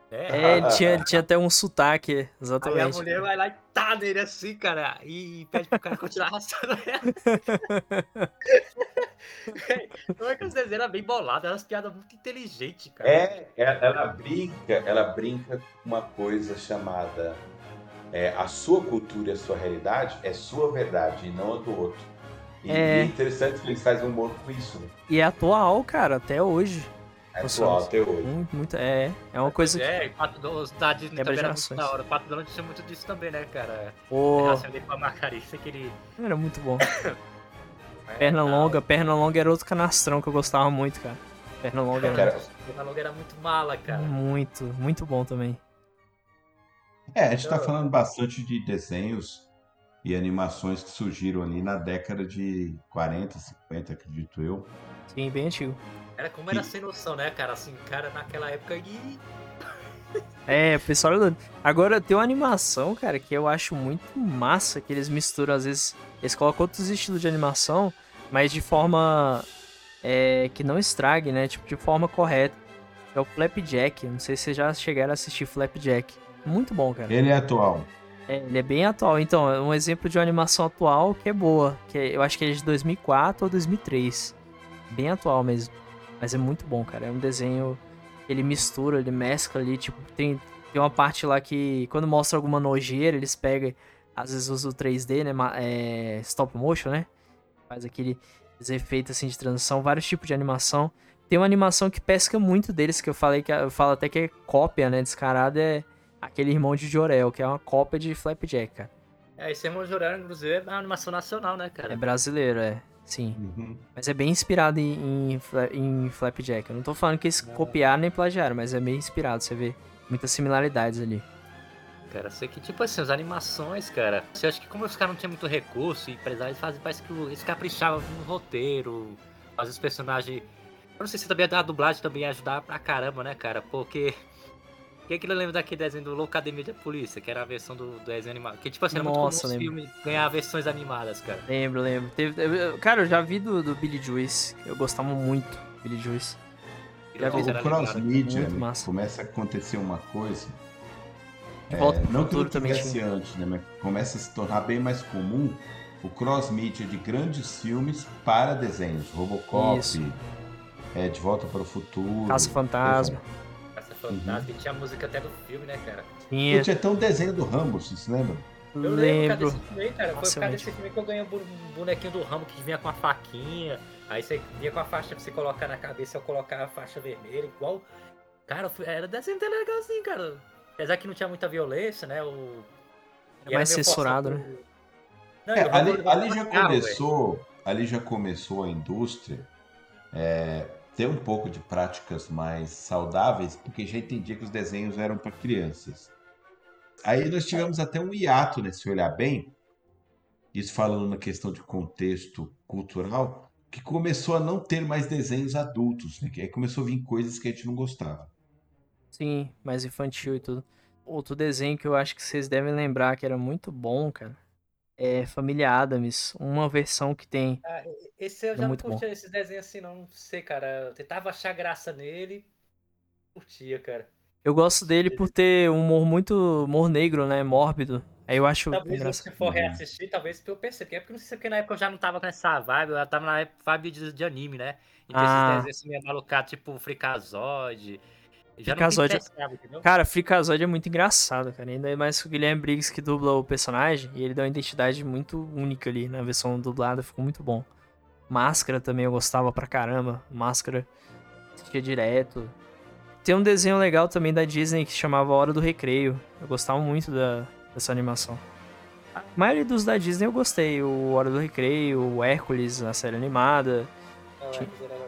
né? É, ele tinha, ele tinha até um sotaque, Aí a exatamente. mulher vai lá e tá nele assim, cara, e pede pro cara continuar arrastando ela. Não é que os desenhos eram bem bolados, eram umas piadas muito inteligentes, cara. É, ela, ela brinca, ela brinca com uma coisa chamada é, a sua cultura e a sua realidade é sua verdade e não a do outro. E É. é interessante que eles fazem humor com isso, né? E é atual, cara, até hoje. É Nossa, atual até hoje. Muito, muito, é, é uma coisa que. É, e quatro donos da Disney Quebra também era muito da hora. O Quatro donos tinha muito disso também, né, cara? A Pô, relação dele com a Margarita, que ele... era muito bom. é, Perna tal. longa, perna longa era outro canastrão que eu gostava muito, cara. Perna longa era Cara, Perna longa era muito mala, cara. muito, muito bom também. É, a gente está Então- falando bastante de desenhos e animações que surgiram ali na década de 40, 50, acredito eu. Sim, bem antigo. Era como era sem noção, né, cara? Assim, cara, naquela época e... É, o pessoal. doido. Agora tem uma animação, cara, que eu acho muito massa, que eles misturam, às vezes. Eles colocam outros estilos de animação, mas de forma. é, que não estrague, né? Tipo, de forma correta. É o Flapjack. Não sei se vocês já chegaram a assistir Flapjack. Muito bom, cara. Ele é atual. É, ele é bem atual. Então, é um exemplo de uma animação atual que é boa. Que é- eu acho que ele é de 2004 ou 2003. Bem atual mesmo. Mas é muito bom, cara. É um desenho. Ele mistura, ele mescla ali. Tipo, tem, tem uma parte lá que quando mostra alguma nojeira, eles pegam. Às vezes usa o 3D, né? É, stop motion, né? Faz aquele efeito assim de transição. Vários tipos de animação. Tem uma animação que pesca muito deles, que eu falei que eu falo até que é cópia, né? Descarada é aquele irmão de Jorel, que é uma cópia de Flapjack, cara. É, esse Irmão Jorel, inclusive, é uma animação nacional, né, cara? É brasileiro, é. Sim. Uhum. Mas é bem inspirado em, em, Fla- em Flapjack. Eu não tô falando que eles copiaram nem plagiaram, mas é meio inspirado. Você vê muitas similaridades ali. Cara, sei que, tipo assim, as animações, cara. Você acha que como os caras não tinham muito recurso e precisavam, eles fazem, parece que eles caprichavam no roteiro, fazer os personagens. Eu não sei se também a dublagem também ia ajudar pra caramba, né, cara? Porque. Quem é que não lembra daquele desenho do Loucademia da Polícia, que era a versão do, do desenho animado? Que, tipo assim, era Nossa, muito comum filmes ganhar versões animadas, cara. Lembro, lembro. Teve, eu- cara, eu já vi do, do Billy Juice. Eu gostava muito do Billy Juice. Já vi, O legal, né? começa a acontecer uma coisa. Volta é, não que não tivesse antes, né? Mas começa a se tornar bem mais comum o cross-mídia de grandes filmes para desenhos. Robocop, Isso. é, De Volta para o Futuro. Caça Fantasma. Essa fantástica, e tinha a música até do filme, né, cara? Tinha. Tinha até um desenho do Rambo, vocês se lembram? Eu lembro, cara, Lembro. desse filme aí, cara. Foi por causa eu desse filme que eu ganhei um bonequinho do Rambo que vinha com a faquinha. Aí você vinha com a faixa pra você colocar na cabeça, eu colocar a faixa vermelha, igual. Cara, foi- era desenho até legalzinho, cara. Apesar que não tinha muita violência, né? O... Era mais censurado, né? Não, É, ali, ali já começou, ali já começou a indústria é, ter um pouco de práticas mais saudáveis, porque já entendia que os desenhos eram para crianças. Aí nós tivemos até um hiato, né, se olhar bem, isso falando na questão de contexto cultural, que começou a não ter mais desenhos adultos, né? Que aí começou a vir coisas que a gente não gostava. Sim, mais infantil e tudo. Outro desenho que eu acho que vocês devem lembrar que era muito bom, cara. É Família Adams. Uma versão que tem. Ah, esse eu É já não muito bom. curtia esses desenhos assim, não. Não sei, cara. Eu tentava achar graça nele. Curtia, cara. Eu gosto dele por ter um humor muito. humor negro, né? Mórbido. Aí eu acho Talvez engraçado. se for reassistir, talvez porque eu pensei, porque é porque não sei porque na época eu já não tava com essa vibe, eu tava na época- vibe de, de anime, né? Então Ah. esses desenhos assim meio malucados, tipo Freakazoid. Entendeu? Cara, Freakazoid é muito engraçado, cara. Ainda mais o Guilherme Briggs que dubla o personagem. E ele dá uma identidade muito única ali na versão dublada. Ficou muito bom. Máscara também eu gostava pra caramba. Máscara assistia direto. Tem um desenho legal também da Disney que chamava Hora do Recreio. Eu gostava muito da, dessa animação. A maioria dos da Disney eu gostei. O Hora do Recreio, o Hércules, a série animada. Não, é,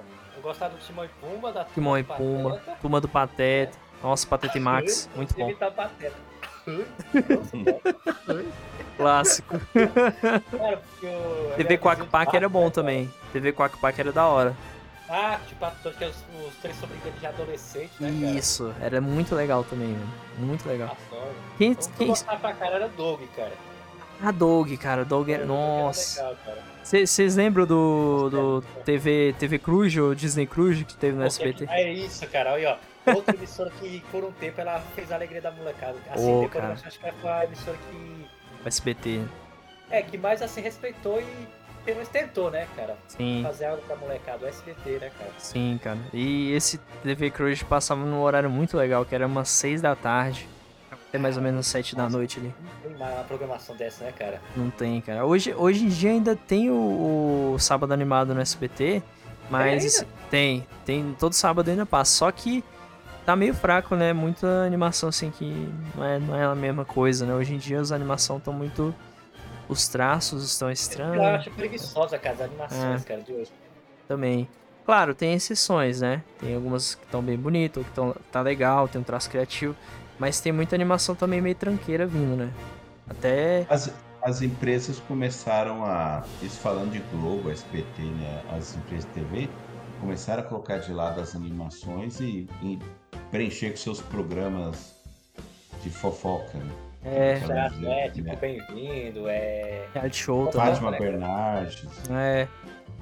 gostava do Timão e Pumba, da Timão e Pumba, Pateta. Turma do Pateta. Nossa, Pateta e Max. Muito bom. imitar Pateta. Clássico. Cara, TV era Quack vizinho Pack do era bom Pateta. também. TV Quack Pack era da hora. Ah, tipo, que os, os três sobrinhos de adolescente, né, cara? Isso, era muito legal também, mano. Muito legal. Nossa. Quem, quem... gostava pra cara era Doug, cara. A Doug, cara. O Doug era Nossa. legal, cara. Vocês lembram do, do TV, TV Cruz ou Disney Cruz que teve no Pô, SBT? É isso, cara. Olha, ó. Outra emissora que por um tempo ela fez a alegria da molecada. Assim, Ô, depois cara. acho que foi a emissora que. O SBT. É, que mais assim respeitou e pelo menos tentou, né, cara? Sim, Fazer algo pra molecada. O SBT, né, cara? sim, cara. E esse TV Cruz passava num horário muito legal, que era umas 6 da tarde. Até mais ou menos 7 da noite ali. Tem mais uma programação dessa, né, cara? Não tem, cara. Hoje, hoje em dia ainda tem o, o sábado animado no SBT, mas ainda? tem, tem todo sábado ainda passa. Só que tá meio fraco, né? Muita animação assim que não é, não é a mesma coisa, né? Hoje em dia as animações estão muito os traços estão Eu estranhos acho preguiçosa, cara, as animações, É. cara, de hoje. também. Claro, tem exceções, né? Tem algumas que estão bem bonitas, ou que tão, tá legal, tem um traço criativo, mas tem muita animação também meio tranqueira vindo, né? Até As, as empresas começaram a. Isso falando de Globo, SBT, né? As empresas de TV começaram a colocar de lado as animações e, e preencher com seus programas de fofoca. Né? é, É, dizer, é, tipo, né? bem-vindo, é. reality show também. Fátima né? Bernardes. É.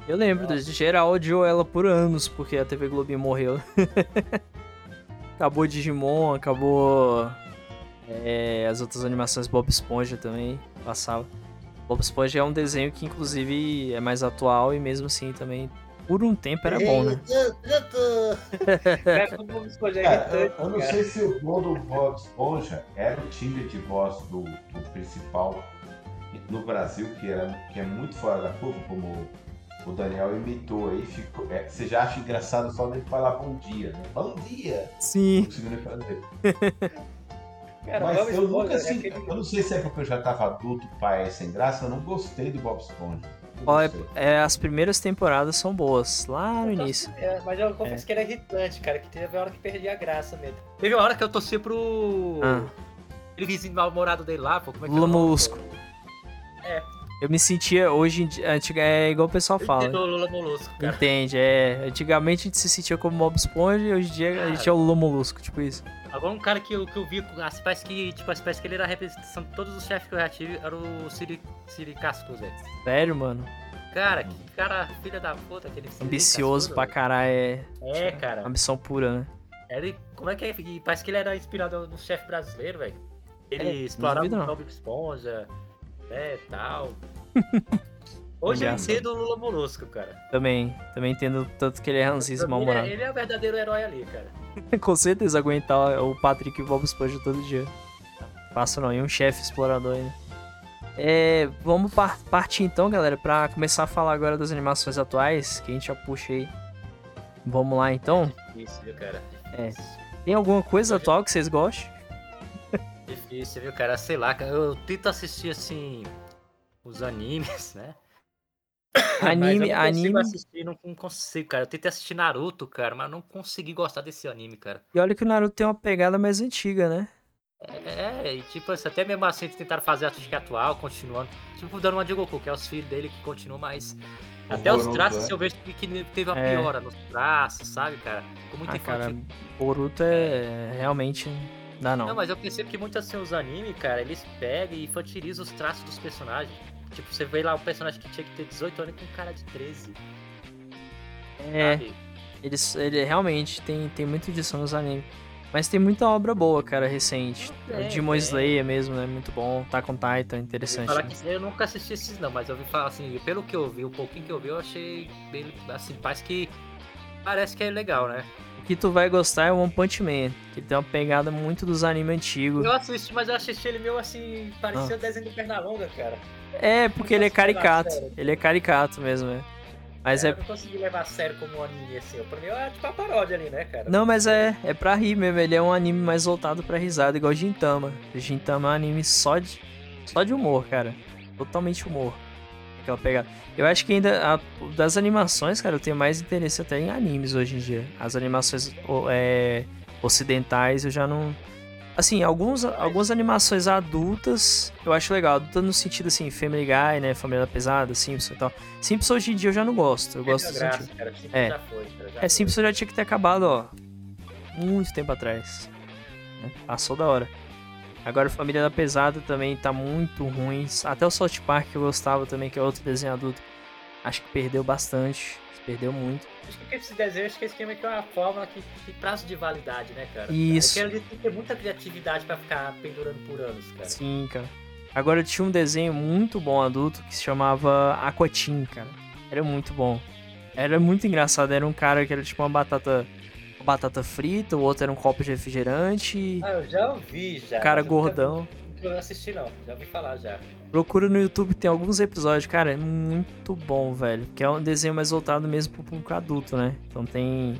Eu lembro, de geral odiou ela por anos, porque a TV Globinho morreu. acabou Digimon, acabou é, as outras animações Bob Esponja também passava. Bob Esponja é um desenho que inclusive é mais atual e mesmo assim também por um tempo era bom, né? Cara, escolher É, Cara, eu, não sei se o bom do Bob Esponja era o timbre de voz do, do principal no Brasil, que, era, que é muito fora da curva, como o Daniel imitou aí. Ficou, é, você já acha engraçado só dele falar bom dia, né? Bom dia! Não Sim. consigo nem fazer. Cara, Mas eu nunca Esponja é assim, aquele- eu não sei se é porque eu já tava adulto, pai, sem graça, eu não gostei do Bob Esponja. É- gostei. é, as primeiras temporadas são boas, lá no início. É, mas eu confesso que ele é irritante, cara, que teve hora que perdia a graça mesmo. Teve uma hora que eu torcia pro. Ah. Aquele vizinho mal-humorado dele lá, pô. Como é que Lula é Eu me sentia hoje em dia, antiga, é igual o pessoal fala. Lula Molusco, cara. Entende, é. Antigamente a gente se sentia como Bob Esponja e hoje em dia a gente é o Lula Molusco, tipo isso. Agora um cara que eu, que eu vi, as parece que, tipo, as parece que ele era a representação de todos os chefes que eu já tive, era o Siri, Siri Cascos, velho. Sério, mano. Cara, que cara filha da puta, aquele Siri Ambicioso Cascudo, pra caralho, é É, cara. ambição pura, né? Ele, como é que é? Parece que ele era inspirado no chefe brasileiro, velho. Ele É, explorava o. Bob Esponja, né, tal. Hoje eu entendo o Lula Molusco, cara. Também, também entendo tanto que ele é ranzinho ele, é, ele é o verdadeiro herói ali, cara. Com certeza aguentar o Patrick e o Bob Esponja todo dia. Fácil não, e um chefe explorador ainda. É, vamos par- partir então, galera, pra começar a falar agora das animações atuais, que a gente já puxa aí. Vamos lá então. Difícil, viu, cara? É. Tem alguma coisa atual que vocês gostem? Difícil, viu, cara? Sei lá, cara. Eu tento assistir, assim, os animes, né? Anime, mas eu não consigo anime. assistir, não, não consigo, cara. Eu tentei assistir Naruto, cara, mas não consegui gostar desse anime, cara. E olha que o Naruto tem uma pegada mais antiga, né? É, e tipo, assim, até mesmo assim, eles tentaram fazer a artística atual, continuando. Tipo, dando uma de Goku, que é os filhos dele que continuam, mas. O Até os traços é? eu vejo que, que teve uma É. piora nos traços, sabe, cara? Ficou muito Ah, cara, infantil. Boruto é realmente Dá não. Não, mas eu percebo que muitos assim, os animes, cara, eles pegam e infantilizam os traços dos personagens. Tipo, você vê lá um personagem que tinha que ter 18 anos com um cara de 13. É, sabe? eles, ele realmente tem, tem muito disso nos animes. Mas tem muita obra boa, cara, recente. Tem, Demon tem. Slayer mesmo, né? Muito bom. Tá com Titan, interessante. Falar que eu nunca assisti esses não, mas eu ouvi falar assim, pelo que eu vi, o pouquinho que eu vi, eu achei bem, assim, parece que parece que é legal, né? O que tu vai gostar é o One Punch Man, que tem uma pegada muito dos animes antigos. Eu assisti, mas eu assisti ele meio assim, parecia Ah. o desenho do Pernalonga, cara. É, porque ele é a caricato. Ele é caricato mesmo, é. Mas É, é. Eu não consegui levar a sério como um anime assim. Pra mim é tipo uma paródia ali, né, cara? Não, mas é, é pra rir mesmo. Ele é um anime mais voltado pra risada, igual Gintama. Gintama é um anime só de, só de humor, cara. Totalmente humor. Aquela pegada. Eu acho que ainda, a- das animações, cara, eu tenho mais interesse até em animes hoje em dia. As animações é, ocidentais eu já não. Assim, alguns, algumas animações adultas eu acho legal. Adulta no sentido assim, Family Guy, né? Família Pesada, Simpsons e tal. Simpsons hoje em dia eu já não gosto. Eu gosto sentido. graça, cara. Simpsons É. já foi, cara. Já É, foi. Simpsons já tinha que ter acabado, ó. Muito tempo atrás. né? Passou da hora. Agora Família da Pesada também tá muito ruim. Até o South Park que eu gostava também, que é outro desenho adulto. Acho que perdeu bastante. Perdeu muito. Acho que esse desenho, acho que esse aqui é uma fórmula que tem prazo de validade, né, cara? Isso. Porque ele tem que ter muita criatividade pra ficar pendurando por anos, cara. Sim, cara. Agora tinha um desenho muito bom adulto que se chamava Aquatim, cara. Era muito bom. Era muito engraçado. Era um cara que era tipo uma batata. Batata frita, o outro era um copo de refrigerante. Ah, eu já ouvi, já. cara nunca- gordão. Nunca assisti, não. Já ouvi falar, já. Procura no YouTube, tem alguns episódios, cara, é muito bom, velho. Que é um desenho mais voltado mesmo pro público adulto, né? Então tem.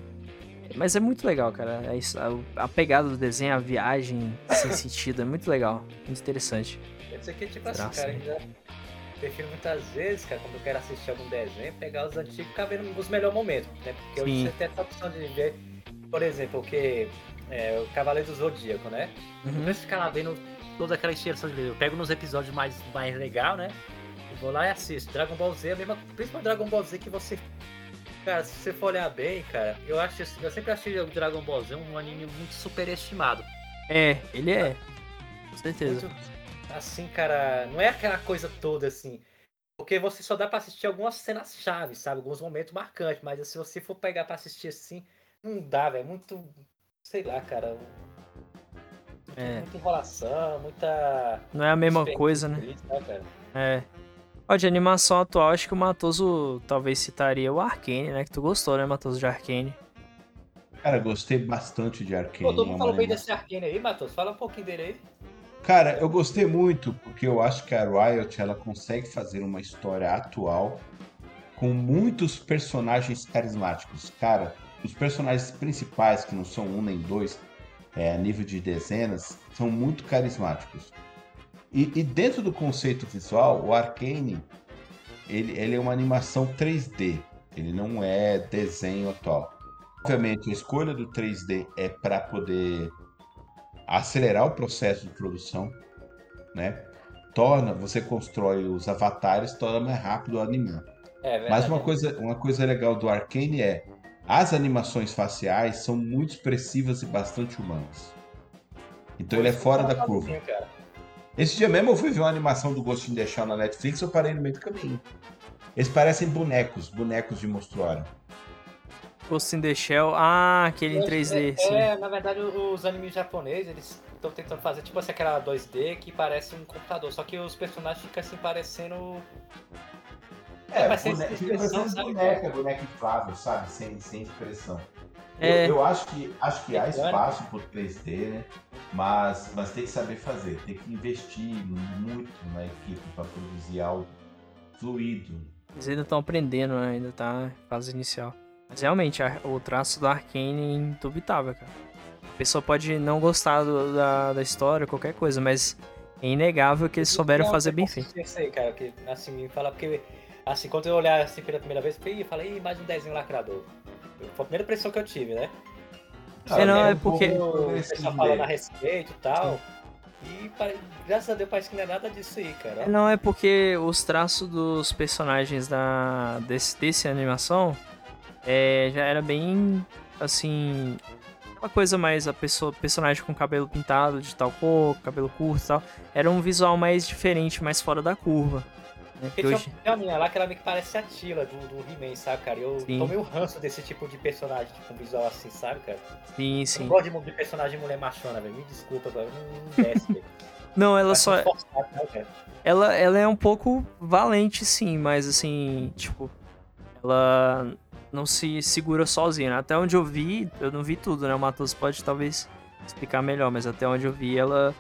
Mas é muito legal, cara. É isso, a, pegada do desenho, a viagem sem sentido, é muito legal. Muito interessante. Isso aqui é tipo assim, Traço, cara, né? eu já prefiro muitas vezes, cara, quando eu quero assistir algum desenho, pegar os antigos e ficar vendo os melhores momentos, né? Porque hoje Sim. você tem essa opção de ver, por exemplo, o que é o Cavaleiro do Zodíaco, né? Em Uhum. vez de ficar lá vendo toda aquela encheção de livro, eu pego nos episódios mais, mais legal, né? E vou lá e assisto. Dragon Ball Z é a mesma principalmente Dragon Ball Z que você. Cara, se você for olhar bem, cara, eu acho eu sempre achei o Dragon Ball Z um anime muito superestimado. É, ele é. Com certeza. Muito, assim, cara, não é aquela coisa toda assim. Porque você só dá pra assistir algumas cenas chaves, sabe? Alguns momentos marcantes, mas se você for pegar pra assistir assim, não dá, velho. Muito. Sei lá, cara. É. Muita enrolação, muita. Não é a mesma coisa, né? Isso, né? É. Ó, de animação atual, acho que o Matoso talvez citaria o Arcane, né? Que tu gostou, né, Matoso, de Arcane? Cara, gostei bastante de Arcane. Pô, todo mundo falou bem desse Arcane aí, Matheus. Fala um pouquinho dele aí. Cara, eu gostei muito porque eu acho que a Riot ela consegue fazer uma história atual com muitos personagens carismáticos. Cara, os personagens principais, que não são um nem dois, é, a nível de dezenas, são muito carismáticos. E, e dentro do conceito visual, o Arcane ele, ele é uma animação 3D, ele não é desenho atual. Obviamente, a escolha do 3D é para poder acelerar o processo de produção, né? Torna, você constrói os avatares, torna mais rápido o animar. É. Mas uma coisa, uma coisa legal do Arcane é as animações faciais são muito expressivas e bastante humanas. Então ele é fora da curva. Cara. Esse dia mesmo eu fui ver uma animação do Ghost in the Shell na Netflix, eu parei no meio do caminho. Eles parecem bonecos, bonecos de monstruário. Ghost in the Shell. Ah, aquele em 3D, é, sim. É, na verdade, os animes japoneses, eles estão tentando fazer tipo assim, aquela 2D que parece um computador, só que os personagens ficam assim parecendo. É, sem boneca, fica parecendo boneca, boneca inflável, sabe? Sem, sem expressão. É. Eu, eu acho que, acho que há Mecânica. espaço pro 3D, né? Mas, mas tem que saber fazer, tem que investir muito na equipe para produzir algo fluido. Eles ainda estão aprendendo, né? Ainda tá fase inicial. Mas realmente, a- o traço do Arcane é indubitável, cara. A pessoa pode não gostar do- da, da história, qualquer coisa, mas é inegável que eles souberam Não, fazer eu bem feito. Isso aí, cara, que assim, me fala porque assim, quando eu olhar assim pela primeira vez, eu falei, "Ih, falei, "Ih, mais um desenho lacrador. Foi a primeira impressão que eu tive, né? É, não, é um porque- O pessoal falando a respeito e tal. E pare- graças a Deus parece que não é nada disso aí, cara. Não, é porque os traços dos personagens da, desse, desse animação é, já era bem, assim, uma coisa mais a pessoa, personagem com cabelo pintado de tal cor, cabelo curto e tal. Era um visual mais diferente, mais fora da curva. Né? Porque Que tinha hoje... uma menina lá que ela que parece a Tila do, do He-Man, sabe, cara? Eu Sim. tomei o ranço desse tipo de personagem, tipo, um visual assim, sabe, cara? Sim, Eu sim. não gosto de, de personagem mulher machona, velho. Me desculpa, velho. Não, desce, velho. Não, ela Parece só. um forçado, né? Ela, ela é um pouco valente, sim, mas assim, tipo, ela não se segura sozinha. né? Até onde eu vi, eu não vi tudo, né? O Matheus pode talvez explicar melhor, mas até onde eu vi, ela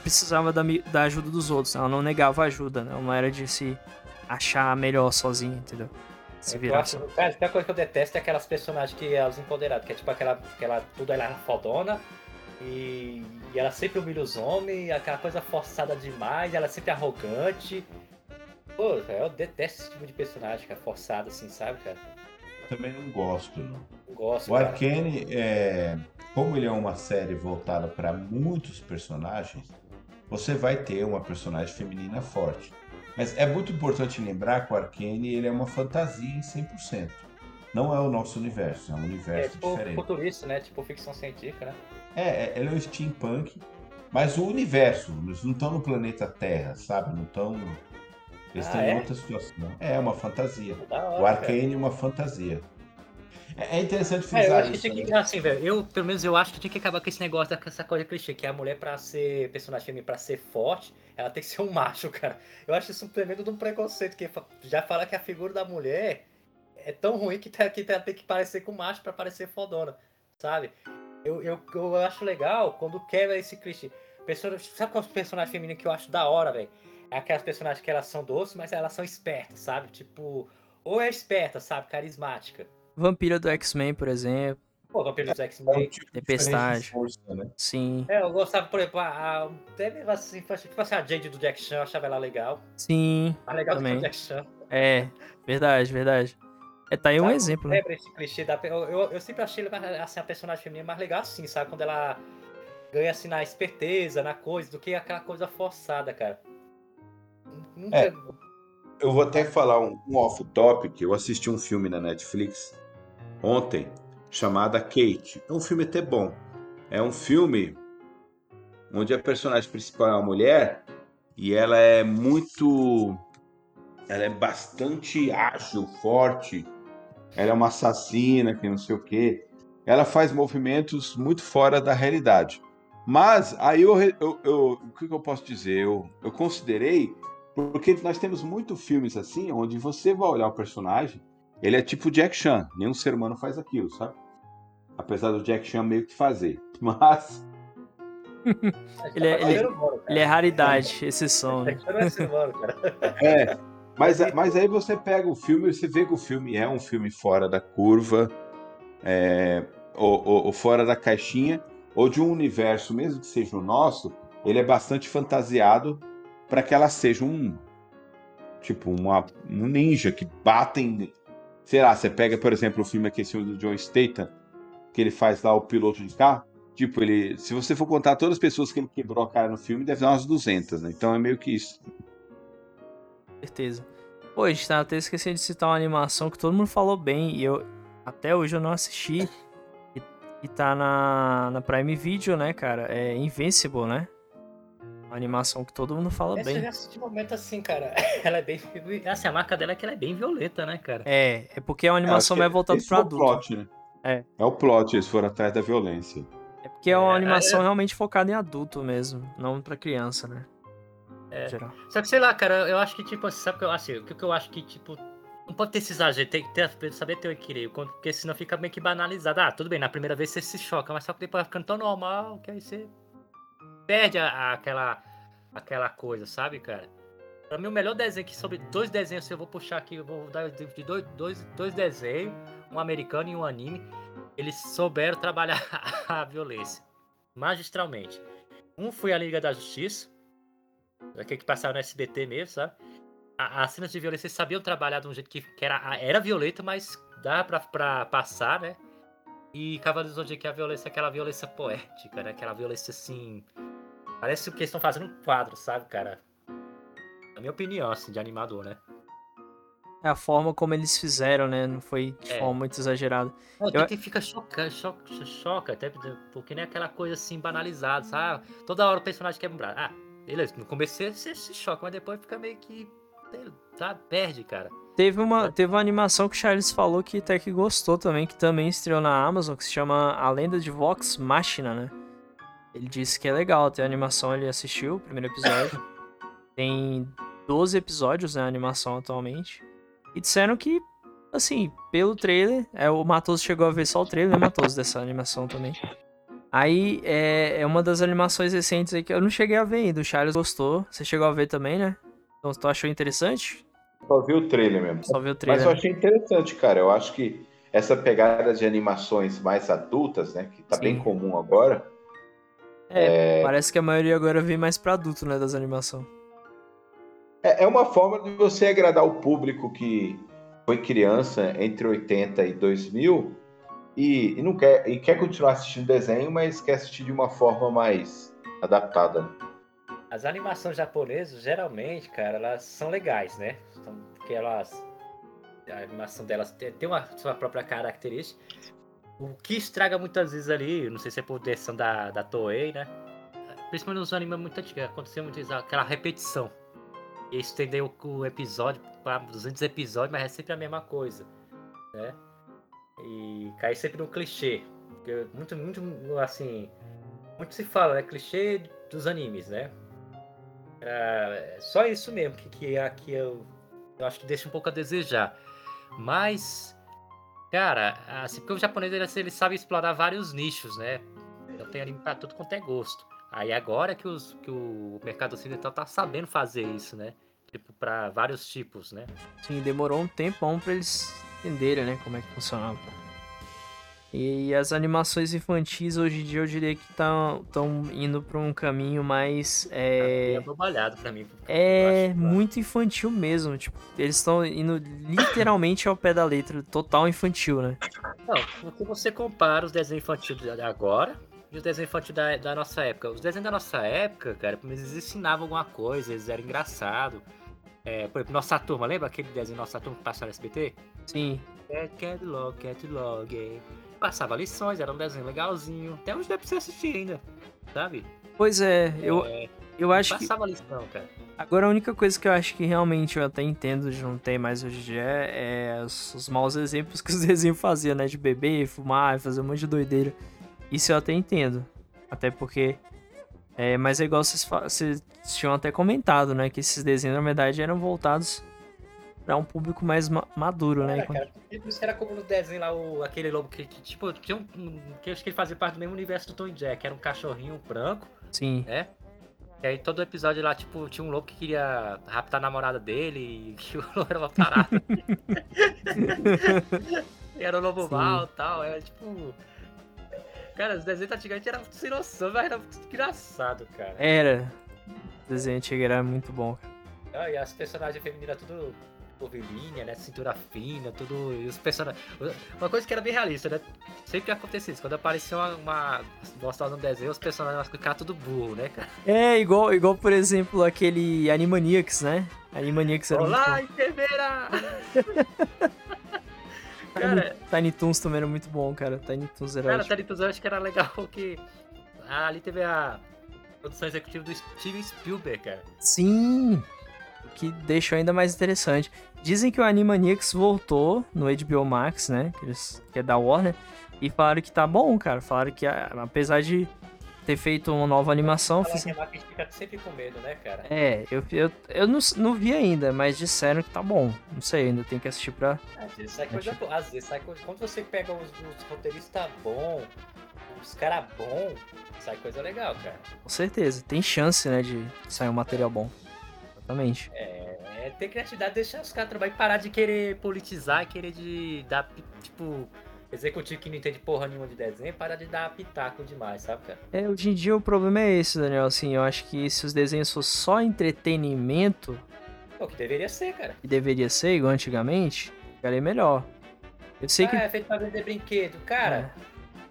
precisava da, da ajuda dos outros. né? Ela não negava ajuda, né? Ela não era de se achar melhor sozinha, entendeu? Se Eu virar acho, só. cara, a coisa que eu detesto é aquelas personagens que os empoderados, que é tipo aquela, aquela tudo ela é fodona e, e ela sempre humilha os homens, aquela coisa forçada demais, ela é sempre arrogante. Pô, eu detesto esse tipo de personagem, cara, forçado assim, sabe, cara? Também não gosto, não. Não gosto, O cara. Arcane, é, como ele é uma série voltada para muitos personagens, você vai ter uma personagem feminina forte. Mas é muito importante lembrar que o Arcane ele é uma fantasia em 100%. Não é o nosso universo, é um É universo tipo diferente. futurista, né? Tipo ficção científica, né? É, é, ele é um steampunk, mas o universo, eles não estão no planeta Terra, sabe? Não estão. Eles Ah, estão em é? outra situação. É uma fantasia. Hora, O cara. Arcane é uma fantasia. É, é interessante É, frisar eu acho que isso. tinha que, né? assim, velho, eu, pelo menos eu acho que tinha que acabar com esse negócio dessa coisa clichê, que a mulher pra ser personagem feminina, pra ser forte, ela tem que ser um macho, cara. Eu acho isso um tremendo de um preconceito, que já fala que a figura da mulher é tão ruim que, tá, que tá- tem que parecer com macho pra parecer fodona, sabe? Eu, eu, eu acho legal quando quebra esse clichê. Pessoa, sabe qual é o personagem feminino que eu acho da hora, velho? É aquelas personagens que elas são doces, mas elas são espertas, sabe? Tipo, ou é esperta, sabe? Carismática. Vampira do X-Men, por exemplo. Pô, Vampiro dos É um X-Men. tipo diferente de Tempestade. força, né? Sim, É, eu gostava, por exemplo, a, a, até mesmo assim, tipo assim, a Jade do Jack Chan, eu achava ela legal. sim. Mais legal do que Também. o Jack Chan. É, verdade, verdade. É, tá aí um Sabe, exemplo, né? Lembra esse clichê da. Eu, eu, eu sempre achei assim, a personagem feminina mais legal assim, sabe? Quando ela ganha assim na esperteza, na coisa, do que aquela coisa forçada, cara. Nunca. É. Eu vou até falar um, um off-topic. Eu assisti um filme na Netflix ontem chamado Kate. É um filme até bom. É um filme onde a personagem principal é uma mulher e ela é muito. Ela é bastante ágil, forte. Ela é uma assassina, que não sei o quê. Ela faz movimentos muito fora da realidade. Mas aí eu, eu- eu- o que que eu posso dizer? Eu, eu considerei porque nós temos muitos filmes assim, onde você vai olhar o personagem, ele é tipo Jack Chan, nenhum ser humano faz aquilo, sabe? Apesar do Jack Chan meio que fazer. Mas ele é- ele- humano, cara. Ele é raridade, exceção, né? Jack Chan não é ser humano, cara. é. Mas, mas aí você pega o filme e você vê que o filme é um filme fora da curva, é, ou, ou- ou fora da caixinha, ou de um universo, mesmo que seja o nosso, ele é bastante fantasiado para que ela seja um tipo uma, um ninja que batem. Sei lá, você pega, por exemplo, o filme aqui, esse do John Statham, que ele faz lá o piloto de carro. Tipo, ele, se você for contar todas as pessoas que ele quebrou a cara no filme, deve dar umas 200, né? Então é meio que isso. certeza. Pô, a gente tá até esquecendo de citar uma animação que todo mundo falou bem e eu até hoje eu não assisti. E, e tá na, na Prime Video, né, cara? É Invincible, né? Uma animação que todo mundo fala Essa eu bem. já assisti um momento assim, cara. Ela é bem. Assim, a marca dela é que ela é bem violenta, né, cara? É, é porque é uma animação mais voltada Esse pro foi o adulto. plot, né? É. É o plot, eles foram atrás da violência. É porque é uma É, animação realmente focada em adulto mesmo, não pra criança, né? É. Geral. Só que sei lá, cara, eu acho que, tipo, sabe o que eu assim, o que eu acho que, tipo, não pode ter esse exagero, tem que ter, saber ter o equilíbrio, porque senão fica meio que banalizado. Ah, tudo bem, na primeira vez você se choca, mas só que depois vai ficando tão normal que aí você perde a- a- aquela, aquela coisa, sabe, cara? Pra mim, o melhor desenho que sobre dois desenhos, eu vou puxar aqui, eu vou dar de dois, dois, dois desenhos, um americano e um anime, eles souberam trabalhar a violência magistralmente. Um foi a Liga da Justiça, aquele que passava no SBT mesmo, sabe? As cenas de violência eles sabiam trabalhar de um jeito que, que era, era violento, mas dá pra, pra passar, né? E Cavaleiros do Zodíaco é a violência, aquela violência poética, né? Aquela violência assim. Parece que eles estão fazendo um quadro, sabe, cara? Na minha opinião, assim, de animador, né? É a forma como eles fizeram, né? Não foi de É. forma muito exagerada. Não, Eu- que fica choca, choca, choca, até porque nem aquela coisa assim banalizada, sabe? Toda hora o personagem quebra um braço. Ah, beleza, no começo você, você se choca, mas depois fica meio que. Sabe? Perde, cara. Teve uma, teve uma animação que o Charles falou que até que gostou também, que também estreou na Amazon, que se chama A Lenda de Vox Machina, né? Ele disse que é legal, tem a animação, ele assistiu o primeiro episódio. tem 12 episódios na animação atualmente. E disseram que, assim, pelo trailer, é, o Matoso chegou a ver só o trailer, né, Matoso, dessa animação também. Aí é, é uma das animações recentes aí que eu não cheguei a ver ainda. O Charles gostou. Você chegou a ver também, né? Então tu achou interessante? Só vi o trailer mesmo. Só viu o Mas trailer. eu achei interessante, cara. Eu acho que essa pegada de animações mais adultas, né? Que tá Sim. bem comum agora. É, parece que a maioria agora vem mais pra adulto, né, das animações. É, é uma forma de você agradar o público que foi criança entre 80 e 2000 e, e não quer, e quer continuar assistindo desenho, mas quer assistir de uma forma mais adaptada. As animações japonesas, geralmente, cara, elas são legais, né? Porque elas. A animação delas tem, tem uma sua própria característica. O que estraga muitas vezes ali, não sei se é por direção da, da Toei, né? Principalmente nos animes muito antigos, aconteceu muito isso, aquela repetição. E estender o, episódio para 200 episódios, mas é sempre a mesma coisa, né? E cai sempre no clichê. Porque muito, muito, assim. Muito se fala, né? Clichê dos animes, né? É só isso mesmo que, que aqui eu, eu acho que deixa um pouco a desejar. Mas, cara, assim, porque o japonês ele, ele sabe explorar vários nichos, né? Então tem anime pra tudo quanto é gosto. Aí agora que, os, que o mercado ocidental tá sabendo fazer isso, né? Tipo, pra vários tipos, né? Sim, demorou um tempão pra eles entenderem, né, como é que funcionava. E as animações infantis hoje em dia eu diria que estão indo pra um caminho mais. É, É, bobalhado pra mim. é acho, muito infantil mesmo. Tipo, eles estão indo literalmente ao pé da letra, total infantil, né? Não, porque você compara os desenhos infantis de agora e os desenhos infantis da, da nossa época. Os desenhos da nossa época, cara, eles ensinavam alguma coisa, eles eram engraçados. É, por exemplo, Nossa Turma, lembra aquele desenho Nossa Turma que passava no SBT? Sim. Cat, cat, log, cat, log. Passava lições, era um desenho legalzinho. Até hoje dá pra você assistir ainda, sabe? Pois é, eu, É, eu acho que. passava lição, cara. Agora a única coisa que eu acho que realmente eu até entendo de não ter mais hoje em dia é, os, os maus exemplos que os desenhos faziam, né? De beber, fumar, fazer um monte de doideira. Isso eu até entendo. Até porque. É, mas é igual vocês, vocês tinham até comentado, né? Que esses desenhos, na verdade, eram voltados pra um público mais ma- maduro, né? Era, Enquanto- cara, por isso que era como no desenho lá, o, aquele lobo que, que, tipo, tinha um, que eu acho que ele fazia parte do mesmo universo do Tom e Jack, era um cachorrinho branco, Sim. né? E aí todo episódio lá, tipo, tinha um lobo que queria raptar a namorada dele e que o lobo era uma parada. Era o lobo Sim. mal e tal, era tipo... Cara, os desenhos antigamente eram sem noção, mas era muito engraçado, cara. Era. O desenho antigo era muito bom. cara. Ah, e as personagens femininas tudo ovelhinha, né? Cintura fina, tudo. E os personagens. Uma coisa que era bem realista, né? Sempre acontecia isso. Quando aparecia uma, uma gostosa no desenho, os personagens ficavam tudo burro, né, cara? É, igual, igual, por exemplo, aquele Animaniacs, né? Animaniacs era muito Olá, bom. enfermeira! cara, Tiny Toons também era muito bom, cara. Tiny Toons era cara, ótimo. Taritus eu acho que era legal que. ah, ali teve a produção executiva do Steven Spielberg, cara. Sim! Que deixou ainda mais interessante. Dizem que o Animaniacs voltou no HBO Max, né? Que, eles- que é da Warner. E falaram que tá bom, cara. Falaram que a- apesar de ter feito uma nova animação. Fiz- que a gente fica sempre com medo, né, cara? É, eu, eu, eu não, não vi ainda, mas disseram que tá bom. Não sei, ainda tem que assistir pra. Às vezes sai coisa boa. Às vezes sai coisa. Quando você pega os, os roteiristas bons, os caras bons, sai coisa legal, cara. Com certeza. Tem chance, né, de sair um material bom. Exatamente. É ter criatividade, deixar os caras trabalhar e parar de querer politizar, querer de dar, tipo, executivo que não entende porra nenhuma de desenho, parar de dar pitaco demais, sabe, cara? É, hoje em dia o problema é esse, Daniel. Assim, eu acho que se os desenhos fossem só entretenimento, É o que deveria ser, cara. que deveria ser, igual antigamente, ficaria melhor. Eu sei que. Ah, é feito pra vender brinquedo. Cara,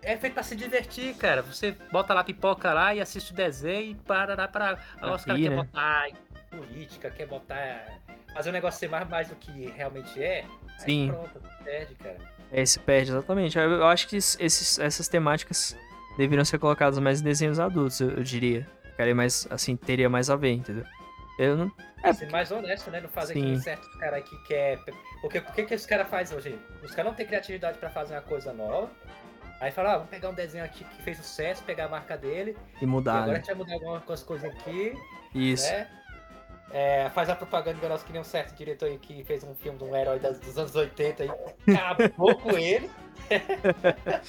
é. feito pra se divertir, cara. Você bota lá pipoca lá e assiste o desenho e para lá pra. Agora os caras querem né? botar política, quer botar fazer o negócio ser mais, mais do que realmente é, Sim. aí pronto, perde, cara. É, se perde, exatamente. Eu, acho que esses, essas temáticas deveriam ser colocadas mais em desenhos adultos, eu, eu diria. Ficaria mais, assim, teria mais a ver, entendeu? Eu não... É, Ser mais honesto, né? Não fazer Sim. aquele certo cara que quer. Porque o que, que os caras fazem hoje? Os caras não têm criatividade pra fazer uma coisa nova. Aí fala, ah, vamos pegar um desenho aqui que fez sucesso, pegar a marca dele. e e mudar, agora a né? gente vai mudar algumas coisas aqui, Isso. né? É, faz a propaganda enganosa que nem um certo diretor aí que fez um filme de um herói das- dos anos 80 e acabou com ele.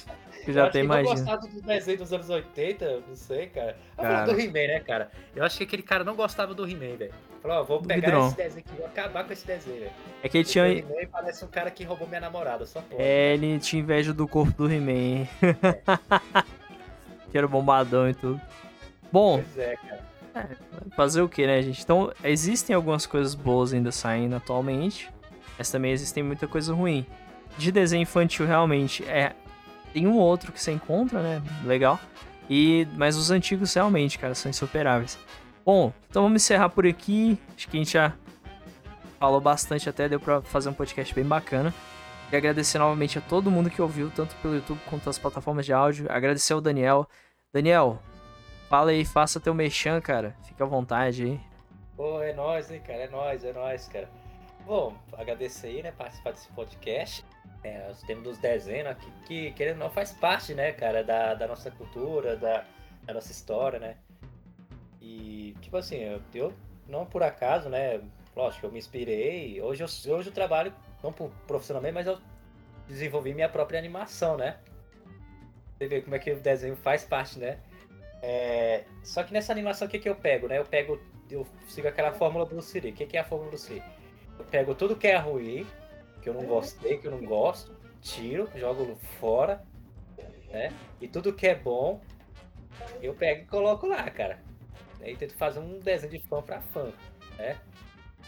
Eu já tem mais. não né? gostava do desenho dos anos 80, não sei, cara. Eu Cara. do He-Man, né, cara? Eu acho que aquele cara não gostava do He-Man, velho. Falou, ó, vou Do pegar esse desenho aqui, vou acabar com esse desenho, velho. É que ele tinha, o He-Man parece um cara que roubou minha namorada, só pode. é, ele tinha inveja do corpo do He-Man. que era bombadão e tudo. Bom, Pois é, cara. Fazer o que, né, gente? Então, existem algumas coisas boas ainda saindo atualmente, mas também existem muita coisa ruim. De desenho infantil, realmente, é tem um outro que você encontra, né? Legal. E mas os antigos realmente, cara, são insuperáveis. Bom, então vamos encerrar por aqui. Acho que a gente já falou bastante até, deu pra fazer um podcast bem bacana. E agradecer novamente a todo mundo que ouviu, tanto pelo YouTube quanto as plataformas de áudio. Agradecer ao Daniel. Daniel, Fala aí, faça teu mexão, cara. Fica à vontade aí. Pô, é nóis, hein, cara? É nóis, é nóis, cara. Bom, agradecer aí, né, participar desse podcast. É, os temas dos desenhos aqui, que, querendo ou não, faz parte, né, cara, da, da nossa cultura, da, da nossa história, né? E, tipo assim, eu, eu não por acaso, né, lógico, eu me inspirei. Hoje eu, hoje eu trabalho, não por- profissionalmente, mas eu desenvolvi minha própria animação, né? Você vê como é que o desenho faz parte, né? É, só que nessa animação, o que, que eu pego, né? Eu pego, eu sigo aquela fórmula Bruce Lee. O que, que é a fórmula Bruce Lee? Eu pego tudo que é ruim, que eu não gostei, que eu não gosto, tiro, jogo fora, né? E tudo que é bom, eu pego e coloco lá, cara. Aí tento fazer um desenho de fã pra fã, né?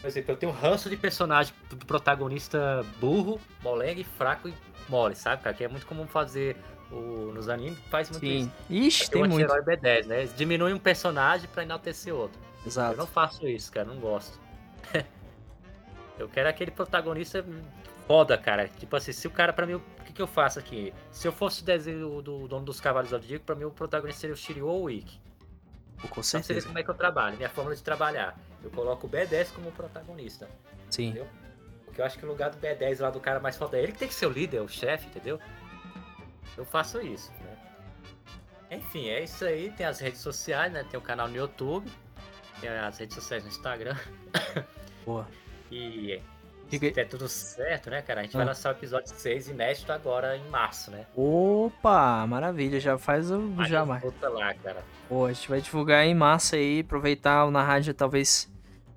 Por exemplo, eu tenho um ranço de personagem do protagonista burro, moleque, fraco e mole, sabe, cara? Que é muito comum fazer o, nos animes, faz muito isso. Sim. Ixi, Tem tem um muito. anti-herói B10, né? Eles diminuem um personagem pra enaltecer outro. Eu não Exato. faço isso, cara, não gosto. eu quero aquele protagonista foda, cara. Tipo assim, se o cara, pra mim, o que, que eu faço aqui? Se eu fosse o desenho do dono dos Cavalos do Zodíaco, pra mim o protagonista seria o Shiryu ou o Ikki. Com Então você vê certeza. como é que eu trabalho, minha forma de trabalhar. Eu coloco o B10 como protagonista, Sim. entendeu? Porque eu acho que o lugar do B10 lá do cara mais foda é ele que tem que ser o líder, o chefe, entendeu? Eu faço isso, né? Enfim, é isso aí. Tem as redes sociais, né? Tem o canal no YouTube, tem as redes sociais no Instagram. Boa. E se der tudo certo, né, cara? A gente Ah. vai lançar o episódio 6 inédito agora em março, né? Opa, maravilha. Já faz o. Já mais. vou tá lá, cara. Pô, a gente vai divulgar em massa aí. Aproveitar na rádio, talvez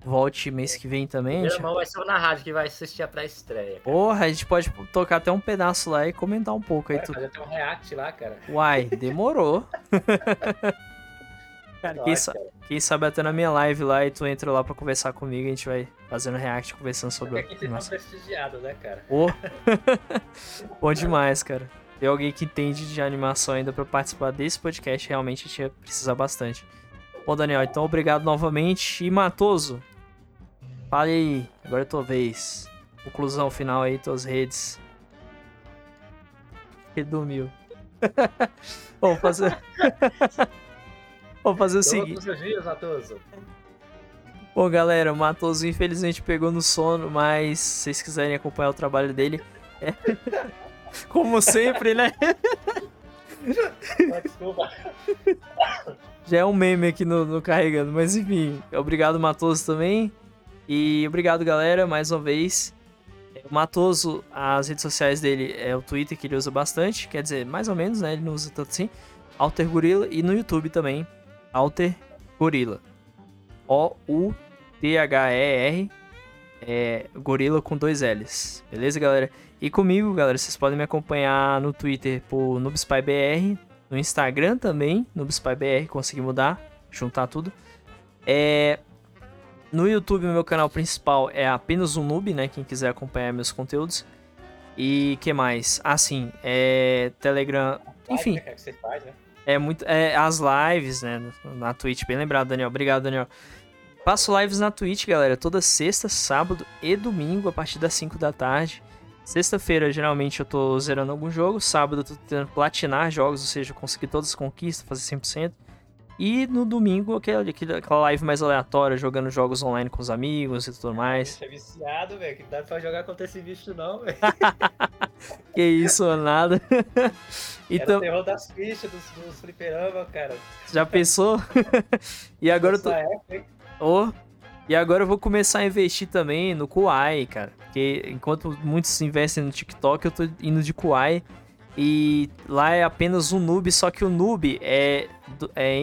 volte mês que vem também. Meu irmão vai ser o na rádio que vai assistir a pré-estreia. cara. Porra, a gente pode tocar até um pedaço lá e comentar um pouco aí. Vai Tu... fazer até um react lá, cara. Uai, demorou. Cara, quem, sa- quem sabe até na minha live lá e tu entra lá pra conversar comigo, a gente vai fazendo react, conversando sobre Porque aqui vocês nosso. são prestigiados, né, cara? Ô. Bom demais, cara. Ter alguém que entende de animação ainda pra participar desse podcast, realmente a gente ia precisar bastante. Bom, Daniel, então obrigado novamente. E Matoso, fale aí, agora é tua vez. Conclusão final aí, tuas redes. Redumiu. Vamos fazer. Vamos fazer o seguinte. Todos os dias, Matoso. Bom, galera, o Matoso infelizmente pegou no sono, mas se vocês quiserem acompanhar o trabalho dele, é... como sempre, né? Desculpa. Já é um meme aqui no, no Carregando, mas enfim, obrigado Matoso também. E obrigado, galera, mais uma vez. O Matoso, as redes sociais dele é o Twitter que ele usa bastante, quer dizer, mais ou menos, né? Ele não usa tanto assim. Alter Gorilla e no YouTube também, Alter Gorilla. O-U-T-H-E-R, é, Gorila com dois L's. Beleza, galera? E comigo, galera, vocês podem me acompanhar no Twitter por NoobSpyBR, no Instagram também, NoobSpyBR, consegui mudar, juntar tudo. É, no YouTube, meu canal principal é apenas um noob, né? Quem quiser acompanhar meus conteúdos. E que mais? Ah, sim, é Telegram. Enfim, Live, né, que você faz, né? é muito. É, as lives, né? Na Twitch, bem lembrado, Daniel. Obrigado, Daniel. Passo lives na Twitch, galera, toda sexta, sábado e domingo, a partir das 5 da tarde. Sexta-feira, geralmente, eu tô zerando algum jogo. Sábado, eu tô tentando platinar jogos, ou seja, conseguir todas as conquistas, fazer 100%. E no domingo, aquela, aquela live mais aleatória, jogando jogos online com os amigos e tudo mais. Bicho é viciado, velho. Que não dá pra jogar contra esse bicho, não, velho. Que isso, nada. Era então, o terror das fichas dos, dos fliperama, cara. já pensou? e agora eu tô. Época? Ô, e agora eu vou começar a investir também no Kuai, cara. Porque enquanto muitos investem no TikTok, eu tô indo de Kuai. E lá é apenas um noob, só que o noob é, é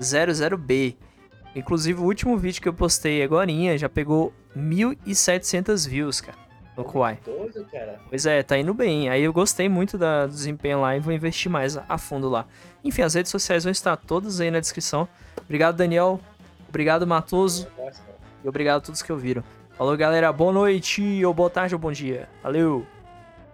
N00B. Inclusive, o último vídeo que eu postei agora já pegou 1.700 views, cara, no Kuai. Pois é, tá indo bem. Aí eu gostei muito da, do desempenho lá e vou investir mais a, fundo lá. Enfim, as redes sociais vão estar todas aí na descrição. Obrigado, Daniel. Obrigado, Matoso. E obrigado a todos que ouviram. Falou, galera. Boa noite, ou boa tarde, ou bom dia. Valeu!